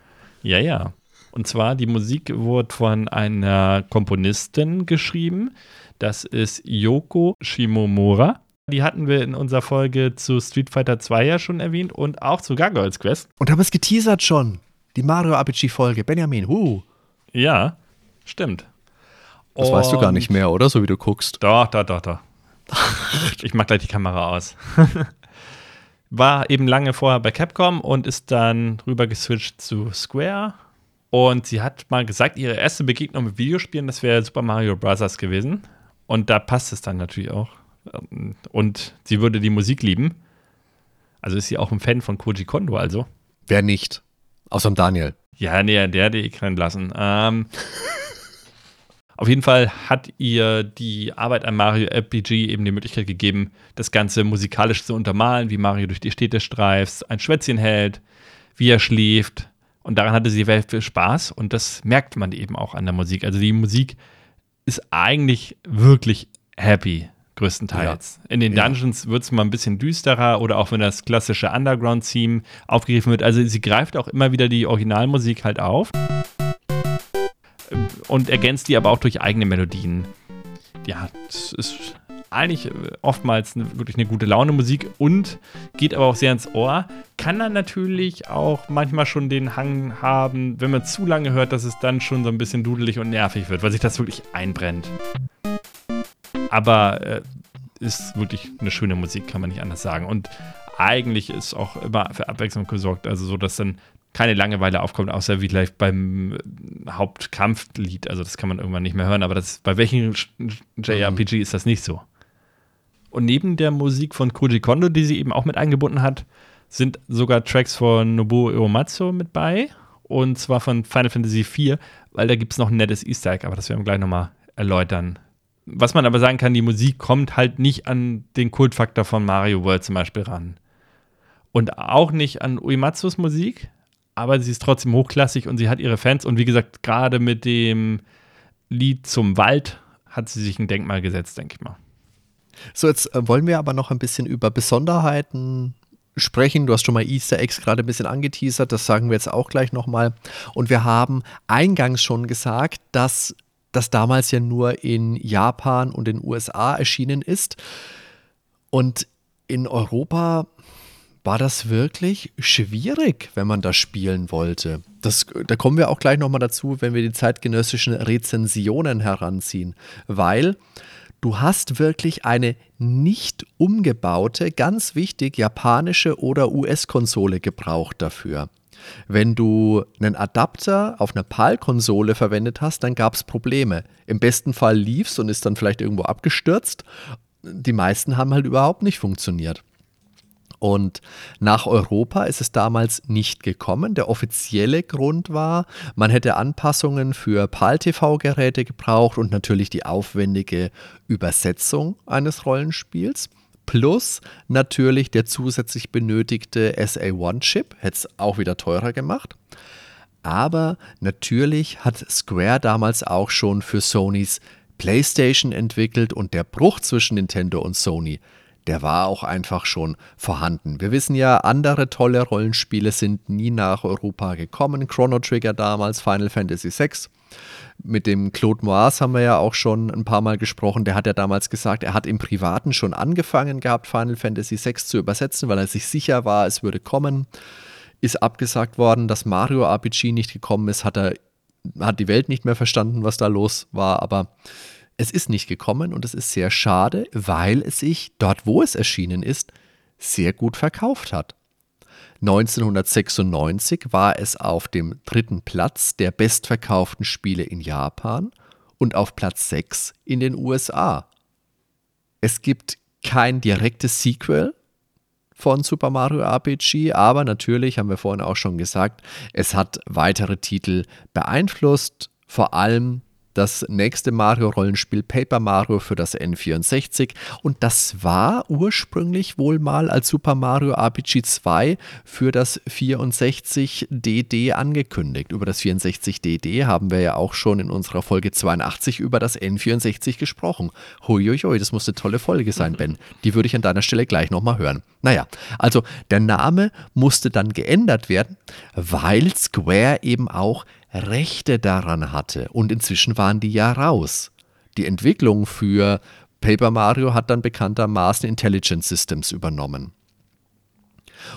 ja, ja. Und zwar, die Musik wurde von einer Komponistin geschrieben. Das ist Yoko Shimomura. Die hatten wir in unserer Folge zu Street Fighter 2 ja schon erwähnt und auch zu Gargoyles Quest. Und haben es geteasert schon. Die Mario RPG-Folge. Benjamin, huh. Ja, stimmt. Das und weißt du gar nicht mehr, oder? So wie du guckst. Doch, doch, doch, doch. ich mach gleich die Kamera aus. War eben lange vorher bei Capcom und ist dann rüber geswitcht zu Square. Und sie hat mal gesagt, ihre erste Begegnung mit Videospielen, das wäre Super Mario Bros. gewesen. Und da passt es dann natürlich auch. Und sie würde die Musik lieben. Also ist sie auch ein Fan von Koji Kondo, also. Wer nicht? Außer Daniel. Ja, nee, der hat die eh lassen. Ähm, Auf jeden Fall hat ihr die Arbeit an Mario RPG eben die Möglichkeit gegeben, das Ganze musikalisch zu untermalen, wie Mario durch die Städte streift, ein Schwätzchen hält, wie er schläft. Und daran hatte sie sehr viel Spaß und das merkt man eben auch an der Musik. Also die Musik ist eigentlich wirklich happy, größtenteils. Ja. In den Dungeons ja. wird es mal ein bisschen düsterer oder auch wenn das klassische Underground-Theme aufgegriffen wird. Also sie greift auch immer wieder die Originalmusik halt auf und ergänzt die aber auch durch eigene Melodien. Ja, das ist eigentlich äh, oftmals eine, wirklich eine gute Laune Musik und geht aber auch sehr ins Ohr. Kann dann natürlich auch manchmal schon den Hang haben, wenn man zu lange hört, dass es dann schon so ein bisschen dudelig und nervig wird, weil sich das wirklich einbrennt. Aber äh, ist wirklich eine schöne Musik, kann man nicht anders sagen. Und eigentlich ist auch immer für Abwechslung gesorgt, also so, dass dann keine Langeweile aufkommt, außer wie vielleicht beim Hauptkampflied. Also das kann man irgendwann nicht mehr hören, aber das, bei welchen JRPG ist das nicht so. Und neben der Musik von Koji Kondo, die sie eben auch mit eingebunden hat, sind sogar Tracks von Nobuo Uematsu mit bei. Und zwar von Final Fantasy IV, weil da gibt es noch ein nettes Easter Egg, aber das werden wir gleich nochmal erläutern. Was man aber sagen kann, die Musik kommt halt nicht an den Kultfaktor von Mario World zum Beispiel ran. Und auch nicht an Uematsus Musik, aber sie ist trotzdem hochklassig und sie hat ihre Fans. Und wie gesagt, gerade mit dem Lied zum Wald hat sie sich ein Denkmal gesetzt, denke ich mal. So, jetzt äh, wollen wir aber noch ein bisschen über Besonderheiten sprechen. Du hast schon mal Easter Eggs gerade ein bisschen angeteasert, das sagen wir jetzt auch gleich nochmal. Und wir haben eingangs schon gesagt, dass das damals ja nur in Japan und den USA erschienen ist. Und in Europa war das wirklich schwierig, wenn man das spielen wollte. Das, da kommen wir auch gleich nochmal dazu, wenn wir die zeitgenössischen Rezensionen heranziehen, weil du hast wirklich eine nicht umgebaute, ganz wichtig, japanische oder US-Konsole gebraucht dafür. Wenn du einen Adapter auf einer PAL-Konsole verwendet hast, dann gab es Probleme. Im besten Fall lief es und ist dann vielleicht irgendwo abgestürzt. Die meisten haben halt überhaupt nicht funktioniert. Und nach Europa ist es damals nicht gekommen. Der offizielle Grund war, man hätte Anpassungen für PAL-TV-Geräte gebraucht und natürlich die aufwendige Übersetzung eines Rollenspiels. Plus natürlich der zusätzlich benötigte SA1-Chip, hätte es auch wieder teurer gemacht. Aber natürlich hat Square damals auch schon für Sonys PlayStation entwickelt und der Bruch zwischen Nintendo und Sony der war auch einfach schon vorhanden. Wir wissen ja, andere tolle Rollenspiele sind nie nach Europa gekommen. Chrono Trigger damals, Final Fantasy VI. Mit dem Claude Moaz haben wir ja auch schon ein paar Mal gesprochen. Der hat ja damals gesagt, er hat im Privaten schon angefangen gehabt, Final Fantasy VI zu übersetzen, weil er sich sicher war, es würde kommen. Ist abgesagt worden, dass Mario RPG nicht gekommen ist, hat er hat die Welt nicht mehr verstanden, was da los war, aber es ist nicht gekommen und es ist sehr schade, weil es sich dort, wo es erschienen ist, sehr gut verkauft hat. 1996 war es auf dem dritten Platz der bestverkauften Spiele in Japan und auf Platz 6 in den USA. Es gibt kein direktes Sequel von Super Mario RPG, aber natürlich haben wir vorhin auch schon gesagt, es hat weitere Titel beeinflusst, vor allem das nächste Mario-Rollenspiel Paper Mario für das N64 und das war ursprünglich wohl mal als Super Mario RPG 2 für das 64DD angekündigt. Über das 64DD haben wir ja auch schon in unserer Folge 82 über das N64 gesprochen. Huiuiui, das muss eine tolle Folge sein, Ben. Die würde ich an deiner Stelle gleich nochmal hören. Naja, also der Name musste dann geändert werden, weil Square eben auch Rechte daran hatte. Und inzwischen waren die ja raus. Die Entwicklung für Paper Mario hat dann bekanntermaßen Intelligent Systems übernommen.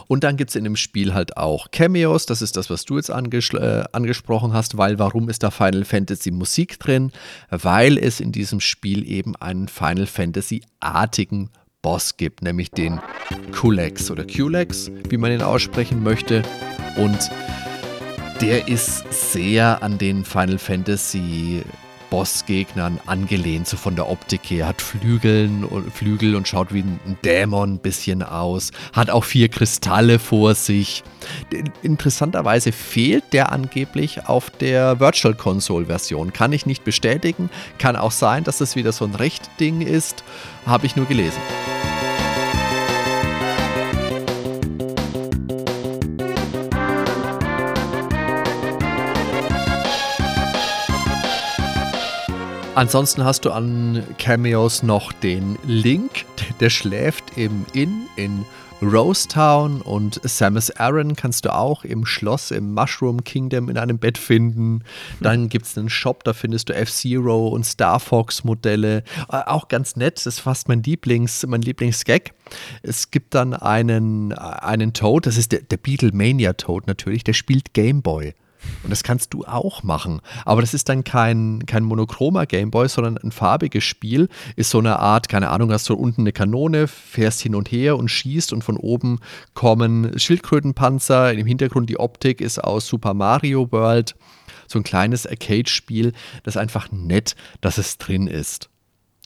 Und dann gibt es in dem Spiel halt auch Cameos, das ist das, was du jetzt anges äh, angesprochen hast, weil warum ist da Final Fantasy Musik drin? Weil es in diesem Spiel eben einen Final Fantasy-artigen Boss gibt, nämlich den Kulex oder Kulex, wie man ihn aussprechen möchte. Und der ist sehr an den Final Fantasy Bossgegnern angelehnt, so von der Optik her. Hat Flügeln und Flügel und schaut wie ein Dämon ein bisschen aus. Hat auch vier Kristalle vor sich. Interessanterweise fehlt der angeblich auf der Virtual Console Version. Kann ich nicht bestätigen. Kann auch sein, dass es wieder so ein Rechtding ist. Habe ich nur gelesen. Ansonsten hast du an Cameos noch den Link, der schläft im Inn in Rose Town und Samus Aran kannst du auch im Schloss im Mushroom Kingdom in einem Bett finden. Dann gibt es einen Shop, da findest du F-Zero und Star Fox Modelle. Äh, auch ganz nett, das ist fast mein Lieblings, mein Lieblingsgag. Es gibt dann einen, einen Toad, das ist der, der Beatlemania Toad natürlich, der spielt Game Boy. Und das kannst du auch machen. Aber das ist dann kein, kein monochromer Gameboy, sondern ein farbiges Spiel. Ist so eine Art, keine Ahnung, hast du unten eine Kanone, fährst hin und her und schießt und von oben kommen Schildkrötenpanzer. Im Hintergrund die Optik ist aus Super Mario World. So ein kleines Arcade-Spiel, das ist einfach nett, dass es drin ist.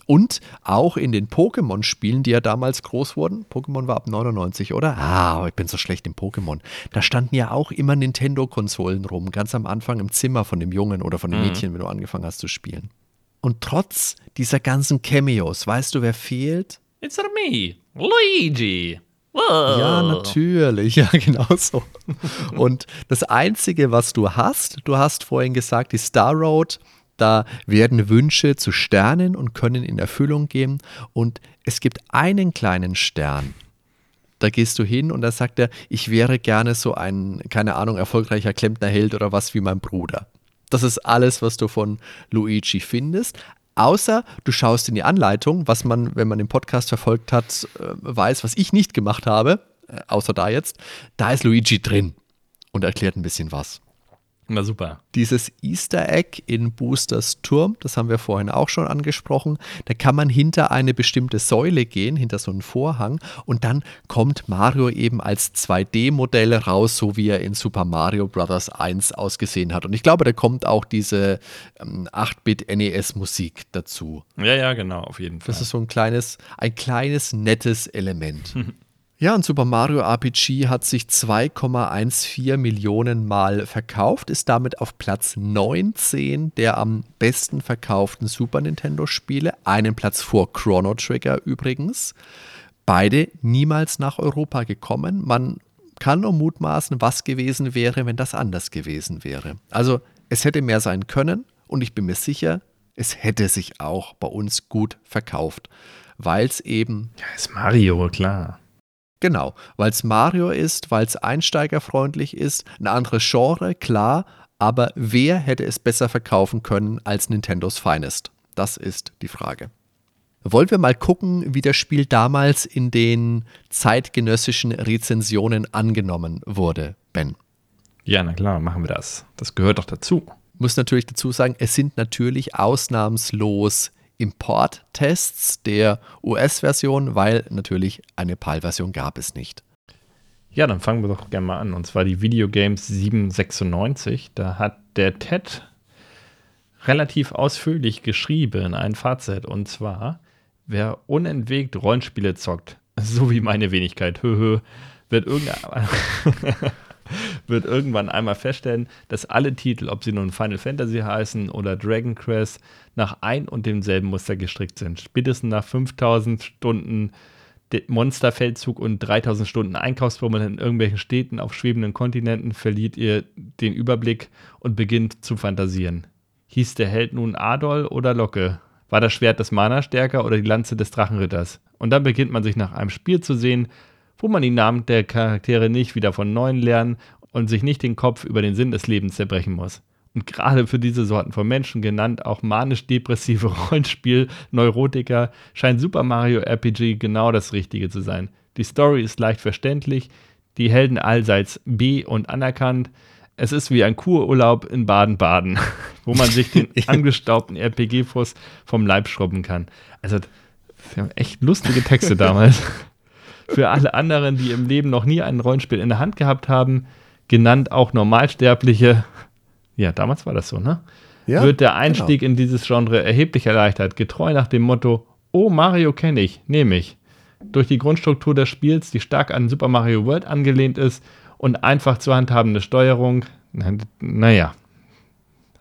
Und auch in den Pokémon-Spielen, die ja damals groß wurden. Pokémon war ab 99, oder? Ah, ich bin so schlecht im Pokémon. Da standen ja auch immer Nintendo-Konsolen rum, ganz am Anfang im Zimmer von dem Jungen oder von dem mhm. Mädchen, wenn du angefangen hast zu spielen. Und trotz dieser ganzen Cameos, weißt du, wer fehlt? It's me, Luigi. Whoa. Ja, natürlich, ja, genau so. Und das Einzige, was du hast, du hast vorhin gesagt, die Star Road da werden Wünsche zu Sternen und können in Erfüllung gehen. Und es gibt einen kleinen Stern. Da gehst du hin und da sagt er, ich wäre gerne so ein, keine Ahnung, erfolgreicher Klempnerheld oder was wie mein Bruder. Das ist alles, was du von Luigi findest. Außer du schaust in die Anleitung, was man, wenn man den Podcast verfolgt hat, äh, weiß, was ich nicht gemacht habe, äh, außer da jetzt. Da ist Luigi drin und erklärt ein bisschen was. Na super. Dieses Easter Egg in Boosters Turm, das haben wir vorhin auch schon angesprochen, da kann man hinter eine bestimmte Säule gehen, hinter so einen Vorhang und dann kommt Mario eben als 2D-Modell raus, so wie er in Super Mario Bros. 1 ausgesehen hat. Und ich glaube, da kommt auch diese ähm, 8-Bit-NES-Musik dazu. Ja, ja, genau, auf jeden Fall. Das ist so ein kleines, ein kleines, nettes Element. Ja, und Super Mario RPG hat sich 2,14 Millionen Mal verkauft, ist damit auf Platz 19 der am besten verkauften Super Nintendo-Spiele, einen Platz vor Chrono Trigger übrigens. Beide niemals nach Europa gekommen. Man kann nur mutmaßen, was gewesen wäre, wenn das anders gewesen wäre. Also es hätte mehr sein können und ich bin mir sicher, es hätte sich auch bei uns gut verkauft, weil es eben... Ja, ist Mario, klar. Genau, weil es Mario ist, weil es einsteigerfreundlich ist, ein anderes Genre, klar, aber wer hätte es besser verkaufen können als Nintendos Finest? Das ist die Frage. Wollen wir mal gucken, wie das Spiel damals in den zeitgenössischen Rezensionen angenommen wurde, Ben? Ja, na klar, machen wir das. Das gehört doch dazu. Muss natürlich dazu sagen, es sind natürlich ausnahmslos Importtests der US-Version, weil natürlich eine PAL-Version gab es nicht. Ja, dann fangen wir doch gerne mal an. Und zwar die Videogames 796. Da hat der Ted relativ ausführlich geschrieben, ein Fazit. Und zwar, wer unentwegt Rollenspiele zockt, so wie meine Wenigkeit, höhö, wird irgendein. Wird irgendwann einmal feststellen, dass alle Titel, ob sie nun Final Fantasy heißen oder Dragon Quest, nach ein und demselben Muster gestrickt sind. Spätestens nach 5000 Stunden Monsterfeldzug und 3000 Stunden Einkaufsbummel in irgendwelchen Städten auf schwebenden Kontinenten verliert ihr den Überblick und beginnt zu fantasieren. Hieß der Held nun Adol oder Locke? War das Schwert des Mana stärker oder die Lanze des Drachenritters? Und dann beginnt man sich nach einem Spiel zu sehen, wo man die Namen der Charaktere nicht wieder von neuem lernen und sich nicht den Kopf über den Sinn des Lebens zerbrechen muss. Und gerade für diese Sorten von Menschen, genannt auch manisch-depressive Rollenspiel-Neurotiker, scheint Super Mario RPG genau das Richtige zu sein. Die Story ist leicht verständlich, die Helden allseits B und anerkannt. Es ist wie ein Kururlaub in Baden-Baden, wo man sich den angestaubten RPG-Fuss vom Leib schrubben kann. Also, wir haben echt lustige Texte damals. Für alle anderen, die im Leben noch nie ein Rollenspiel in der Hand gehabt haben, genannt auch Normalsterbliche, ja, damals war das so, ne? Ja, wird der Einstieg genau. in dieses Genre erheblich erleichtert, getreu nach dem Motto, oh, Mario kenne ich, nehme ich. Durch die Grundstruktur des Spiels, die stark an Super Mario World angelehnt ist und einfach zu handhabende Steuerung, naja,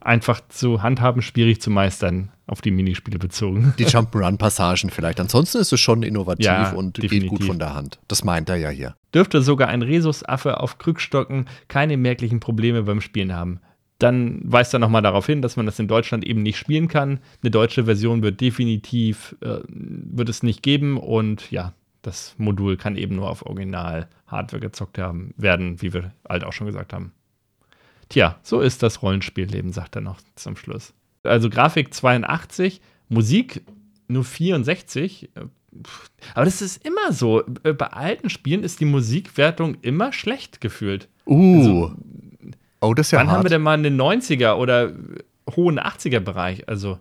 einfach zu handhaben, schwierig zu meistern, auf die Minispiele bezogen. Die Jump'n'Run-Passagen vielleicht. Ansonsten ist es schon innovativ ja, und definitiv. geht gut von der Hand. Das meint er ja hier. Dürfte sogar ein Rhesusaffe auf Krückstocken keine merklichen Probleme beim Spielen haben. Dann weist er nochmal darauf hin, dass man das in Deutschland eben nicht spielen kann. Eine deutsche Version wird definitiv, äh, wird es nicht geben und ja, Das Modul kann eben nur auf Original-Hardware gezockt haben, werden, wie wir halt auch schon gesagt haben. Tja, so ist das Rollenspielleben, sagt er noch zum Schluss. Also Grafik 82, Musik nur 64. Aber das ist immer so. Bei alten Spielen ist die Musikwertung immer schlecht gefühlt. Uh. Also, oh, das ist ja Wann hart. haben wir denn mal in den 90er oder hohen 80er-Bereich? Also.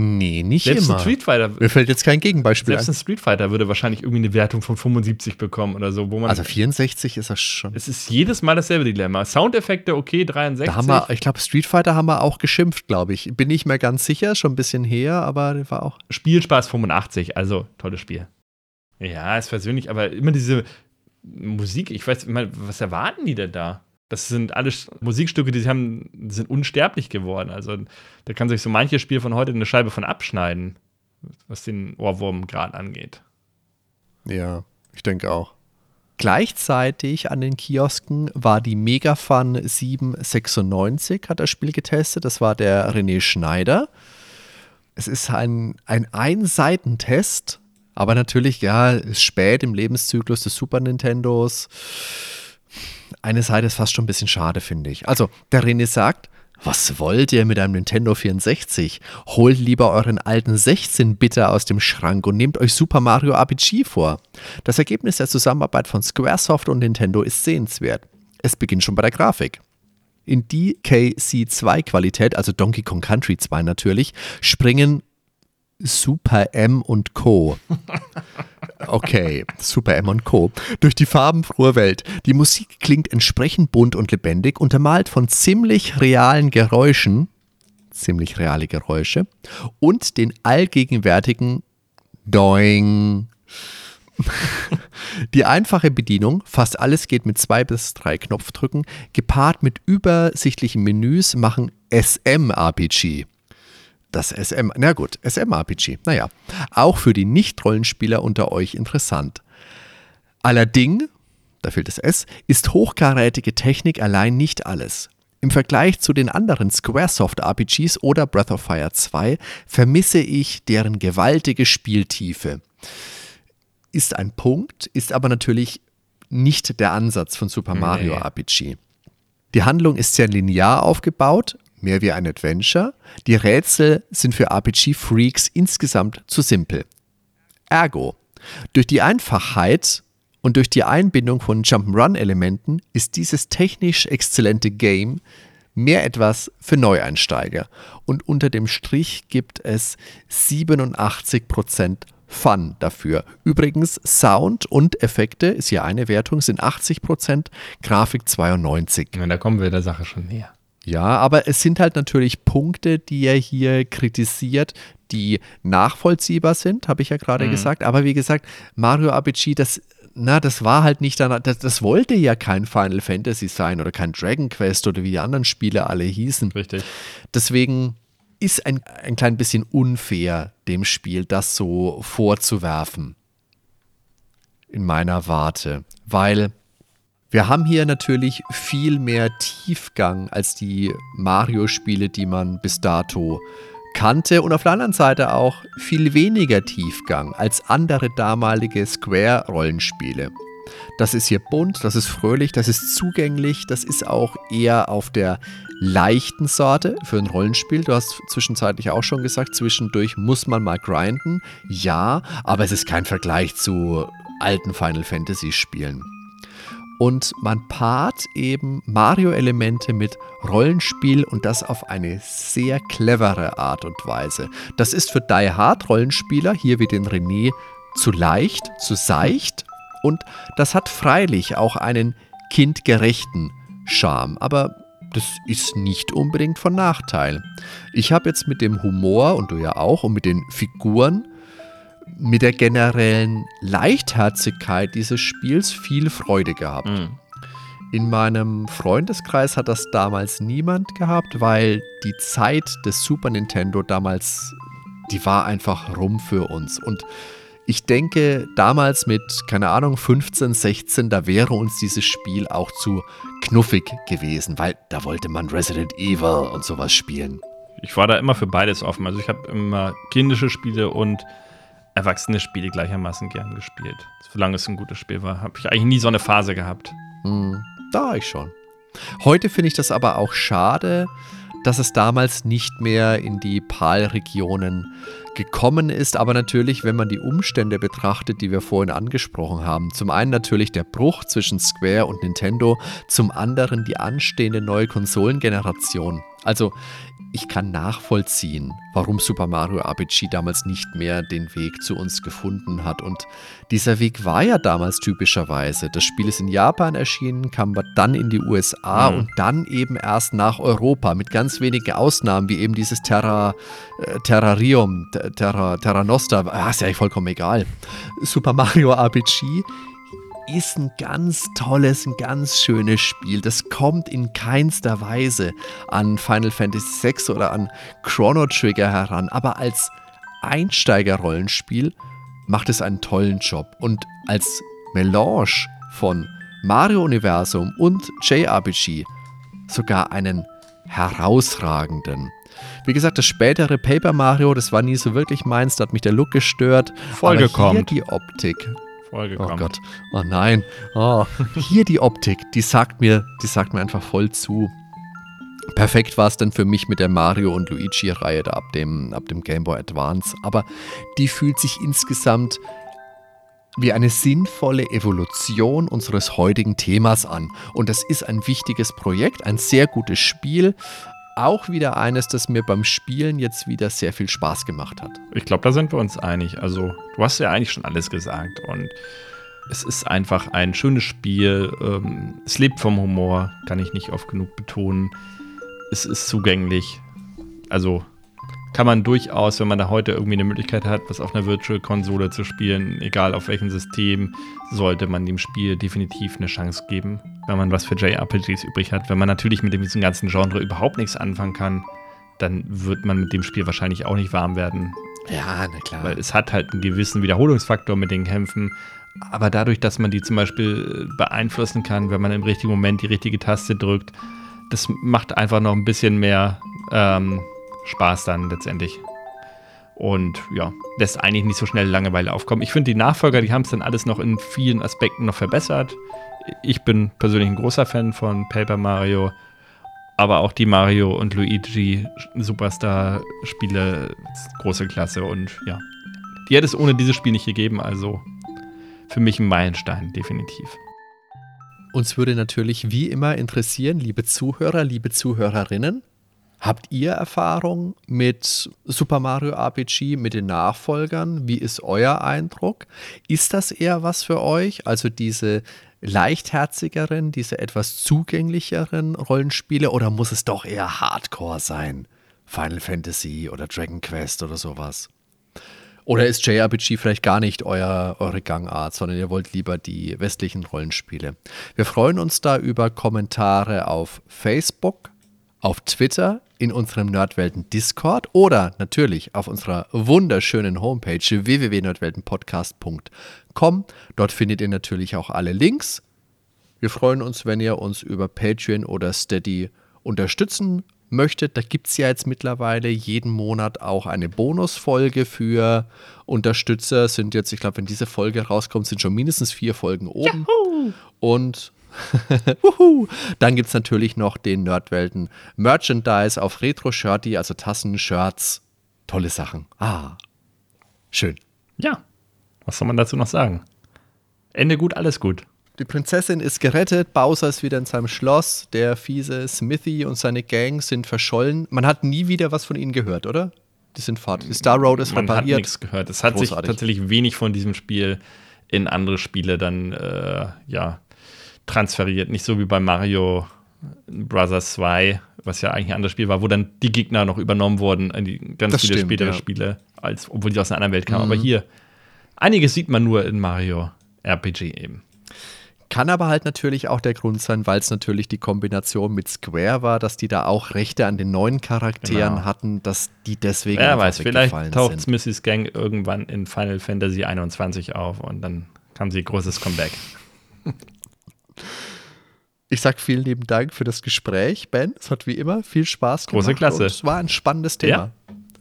Nee, nicht selbst immer. Ein Street Fighter, Mir fällt jetzt kein Gegenbeispiel Selbst ein Street Fighter würde wahrscheinlich irgendwie eine Wertung von 75 bekommen oder so. Wo man also 64 ist das schon. Es ist jedes Mal dasselbe Dilemma. Soundeffekte, okay, 63. Da haben wir, ich glaube, Street Fighter haben wir auch geschimpft, glaube ich. Bin nicht mehr ganz sicher, schon ein bisschen her, aber war auch. Spielspaß 85, also tolles Spiel. Ja, ist persönlich, aber immer diese Musik, ich weiß, was erwarten die denn da? Das sind alles Musikstücke, die haben, die sind unsterblich geworden. Also da kann sich so manches Spiel von heute eine Scheibe von abschneiden, was den Ohrwurmgrad angeht. Ja, ich denke auch. Gleichzeitig an den Kiosken war die Megafun 796, hat das Spiel getestet. Das war der René Schneider. Es ist ein, ein Einseitentest, aber natürlich, ja, ist spät im Lebenszyklus des Super Nintendos eine Seite ist fast schon ein bisschen schade, finde ich. Also, der René sagt, was wollt ihr mit einem Nintendo 64? Holt lieber euren alten 16-Bitter aus dem Schrank und nehmt euch Super Mario RPG vor. Das Ergebnis der Zusammenarbeit von Squaresoft und Nintendo ist sehenswert. Es beginnt schon bei der Grafik. In DKC2-Qualität, also Donkey Kong Country 2 natürlich, springen Super M und Co. Okay, Super M und Co. Durch die farbenfrohe Welt. Die Musik klingt entsprechend bunt und lebendig, untermalt von ziemlich realen Geräuschen, ziemlich reale Geräusche und den allgegenwärtigen Doing. Die einfache Bedienung, fast alles geht mit zwei bis drei Knopfdrücken, gepaart mit übersichtlichen Menüs machen SM-RPG. Das SM, na gut, SM-RPG, naja, auch für die Nicht-Rollenspieler unter euch interessant. Allerdings, da fehlt das S, ist hochkarätige Technik allein nicht alles. Im Vergleich zu den anderen Squaresoft RPGs oder Breath of Fire 2 vermisse ich deren gewaltige Spieltiefe. Ist ein Punkt, ist aber natürlich nicht der Ansatz von Super Mario nee. RPG. Die Handlung ist sehr linear aufgebaut, mehr wie ein Adventure. Die Rätsel sind für RPG-Freaks insgesamt zu simpel. Ergo, durch die Einfachheit und durch die Einbindung von Jump'n'Run-Elementen ist dieses technisch exzellente Game mehr etwas für Neueinsteiger. Und unter dem Strich gibt es 87% Fun dafür. Übrigens, Sound und Effekte ist hier eine Wertung, sind 80%, Grafik 92%. Ja, da kommen wir der Sache schon näher. Ja, aber es sind halt natürlich Punkte, die er hier kritisiert, die nachvollziehbar sind, habe ich ja gerade mhm. gesagt. Aber wie gesagt, Mario RPG, das, na, das war halt nicht danach, das, das wollte ja kein Final Fantasy sein oder kein Dragon Quest oder wie die anderen Spiele alle hießen. Richtig. Deswegen ist ein, ein klein bisschen unfair, dem Spiel das so vorzuwerfen. In meiner Warte. Weil wir haben hier natürlich viel mehr Tiefgang als die Mario-Spiele, die man bis dato kannte und auf der anderen Seite auch viel weniger Tiefgang als andere damalige Square-Rollenspiele. Das ist hier bunt, das ist fröhlich, das ist zugänglich, das ist auch eher auf der leichten Sorte für ein Rollenspiel. Du hast zwischenzeitlich auch schon gesagt, zwischendurch muss man mal grinden. Ja, aber es ist kein Vergleich zu alten Final Fantasy Spielen und man paart eben Mario-Elemente mit Rollenspiel und das auf eine sehr clevere Art und Weise. Das ist für Die Hard-Rollenspieler, hier wie den René, zu leicht, zu seicht und das hat freilich auch einen kindgerechten Charme, aber das ist nicht unbedingt von Nachteil. Ich habe jetzt mit dem Humor und du ja auch und mit den Figuren mit der generellen Leichtherzigkeit dieses Spiels viel Freude gehabt. Mhm. In meinem Freundeskreis hat das damals niemand gehabt, weil die Zeit des Super Nintendo damals, die war einfach rum für uns. Und ich denke, damals mit, keine Ahnung, 15, 16, da wäre uns dieses Spiel auch zu knuffig gewesen, weil da wollte man Resident Evil und sowas spielen. Ich war da immer für beides offen. Also ich habe immer kindische Spiele und erwachsene Spiele gleichermaßen gern gespielt. Solange es ein gutes Spiel war, habe ich eigentlich nie so eine Phase gehabt. Hm, da ich schon. Heute finde ich das aber auch schade, dass es damals nicht mehr in die PAL-Regionen gekommen ist. Aber natürlich, wenn man die Umstände betrachtet, die wir vorhin angesprochen haben. Zum einen natürlich der Bruch zwischen Square und Nintendo, zum anderen die anstehende neue Konsolengeneration. Also ich kann nachvollziehen, warum Super Mario RPG damals nicht mehr den Weg zu uns gefunden hat. Und dieser Weg war ja damals typischerweise. Das Spiel ist in Japan erschienen, kam dann in die USA mhm. und dann eben erst nach Europa, mit ganz wenigen Ausnahmen, wie eben dieses Terra, äh, Terrarium, Terra, Terra Nostra. Ah, ist ja vollkommen egal. Super Mario RPG ist ein ganz tolles, ein ganz schönes Spiel. Das kommt in keinster Weise an Final Fantasy VI oder an Chrono Trigger heran, aber als Einsteigerrollenspiel macht es einen tollen Job. Und als Melange von Mario-Universum und JRPG sogar einen herausragenden. Wie gesagt, das spätere Paper Mario, das war nie so wirklich meins, da hat mich der Look gestört. Vollgekommen. die Optik, Folge oh. Gott. Oh nein. Oh. Hier die Optik, die sagt mir, die sagt mir einfach voll zu. Perfekt war es dann für mich mit der Mario und Luigi-Reihe da ab dem, ab dem Game Boy Advance. Aber die fühlt sich insgesamt wie eine sinnvolle Evolution unseres heutigen Themas an. Und das ist ein wichtiges Projekt, ein sehr gutes Spiel, auch wieder eines, das mir beim Spielen jetzt wieder sehr viel Spaß gemacht hat. Ich glaube, da sind wir uns einig. Also, du hast ja eigentlich schon alles gesagt und es ist einfach ein schönes Spiel. Ähm, es lebt vom Humor, kann ich nicht oft genug betonen. Es ist zugänglich. Also kann man durchaus, wenn man da heute irgendwie eine Möglichkeit hat, was auf einer Virtual-Konsole zu spielen, egal auf welchem System, sollte man dem Spiel definitiv eine Chance geben, wenn man was für JRPGs übrig hat. Wenn man natürlich mit diesem ganzen Genre überhaupt nichts anfangen kann, dann wird man mit dem Spiel wahrscheinlich auch nicht warm werden. Ja, na klar. Weil es hat halt einen gewissen Wiederholungsfaktor mit den Kämpfen. Aber dadurch, dass man die zum Beispiel beeinflussen kann, wenn man im richtigen Moment die richtige Taste drückt, das macht einfach noch ein bisschen mehr ähm, Spaß dann letztendlich. Und ja, lässt eigentlich nicht so schnell Langeweile aufkommen. Ich finde, die Nachfolger, die haben es dann alles noch in vielen Aspekten noch verbessert. Ich bin persönlich ein großer Fan von Paper Mario, aber auch die Mario und Luigi Superstar-Spiele, große Klasse. Und ja, die hätte es ohne dieses Spiel nicht gegeben. Also für mich ein Meilenstein, definitiv. Uns würde natürlich wie immer interessieren, liebe Zuhörer, liebe Zuhörerinnen, Habt ihr Erfahrung mit Super Mario RPG, mit den Nachfolgern? Wie ist euer Eindruck? Ist das eher was für euch? Also diese leichtherzigeren, diese etwas zugänglicheren Rollenspiele oder muss es doch eher Hardcore sein? Final Fantasy oder Dragon Quest oder sowas? Oder ist JRPG vielleicht gar nicht euer, eure Gangart, sondern ihr wollt lieber die westlichen Rollenspiele? Wir freuen uns da über Kommentare auf Facebook, auf Twitter, in unserem Nerdwelten Discord oder natürlich auf unserer wunderschönen Homepage www.nerdweltenpodcast.com. Dort findet ihr natürlich auch alle Links. Wir freuen uns, wenn ihr uns über Patreon oder Steady unterstützen möchtet. Da gibt es ja jetzt mittlerweile jeden Monat auch eine Bonusfolge für Unterstützer. Sind jetzt, ich glaube, wenn diese Folge rauskommt, sind schon mindestens vier Folgen oben. Juhu! Und Dann gibt es natürlich noch den Nerdwelten Merchandise auf Retro-Shirty, also Tassen, Shirts. Tolle Sachen. Ah, schön. Ja, was soll man dazu noch sagen? Ende gut, alles gut. Die Prinzessin ist gerettet, Bowser ist wieder in seinem Schloss, der fiese Smithy und seine Gang sind verschollen. Man hat nie wieder was von ihnen gehört, oder? Die sind fort. Die Star Road ist Man repariert. Man hat nichts gehört. Es hat Großartig. sich tatsächlich wenig von diesem Spiel in andere Spiele dann, äh, ja, transferiert. Nicht so wie bei Mario Brothers 2, was ja eigentlich ein anderes Spiel war, wo dann die Gegner noch übernommen wurden in die ganz das viele stimmt, spätere ja. Spiele, als, obwohl die aus einer anderen Welt kamen. Mhm. Aber hier, einiges sieht man nur in Mario RPG eben. Kann aber halt natürlich auch der Grund sein, weil es natürlich die Kombination mit Square war, dass die da auch Rechte an den neuen Charakteren genau. hatten, dass die deswegen. Wer weiß, vielleicht taucht Mrs. Gang irgendwann in Final Fantasy 21 auf und dann haben sie großes Comeback. Ich sage vielen lieben Dank für das Gespräch, Ben. Es hat wie immer viel Spaß gemacht. Große Klasse. es war ein spannendes Thema. Ja.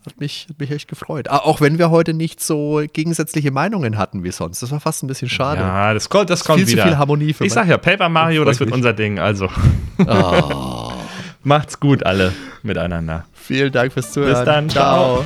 Hat mich, hat mich echt gefreut. Ah, Auch wenn wir heute nicht so gegensätzliche Meinungen hatten wie sonst. Das war fast ein bisschen schade. Ja, das kommt, das kommt Viel zu wieder. viel Harmonie für Ich mein- sag ja, Paper Mario, das wird mich. unser Ding. Also Oh. macht's gut alle miteinander. Vielen Dank fürs Zuhören. Bis dann, ciao.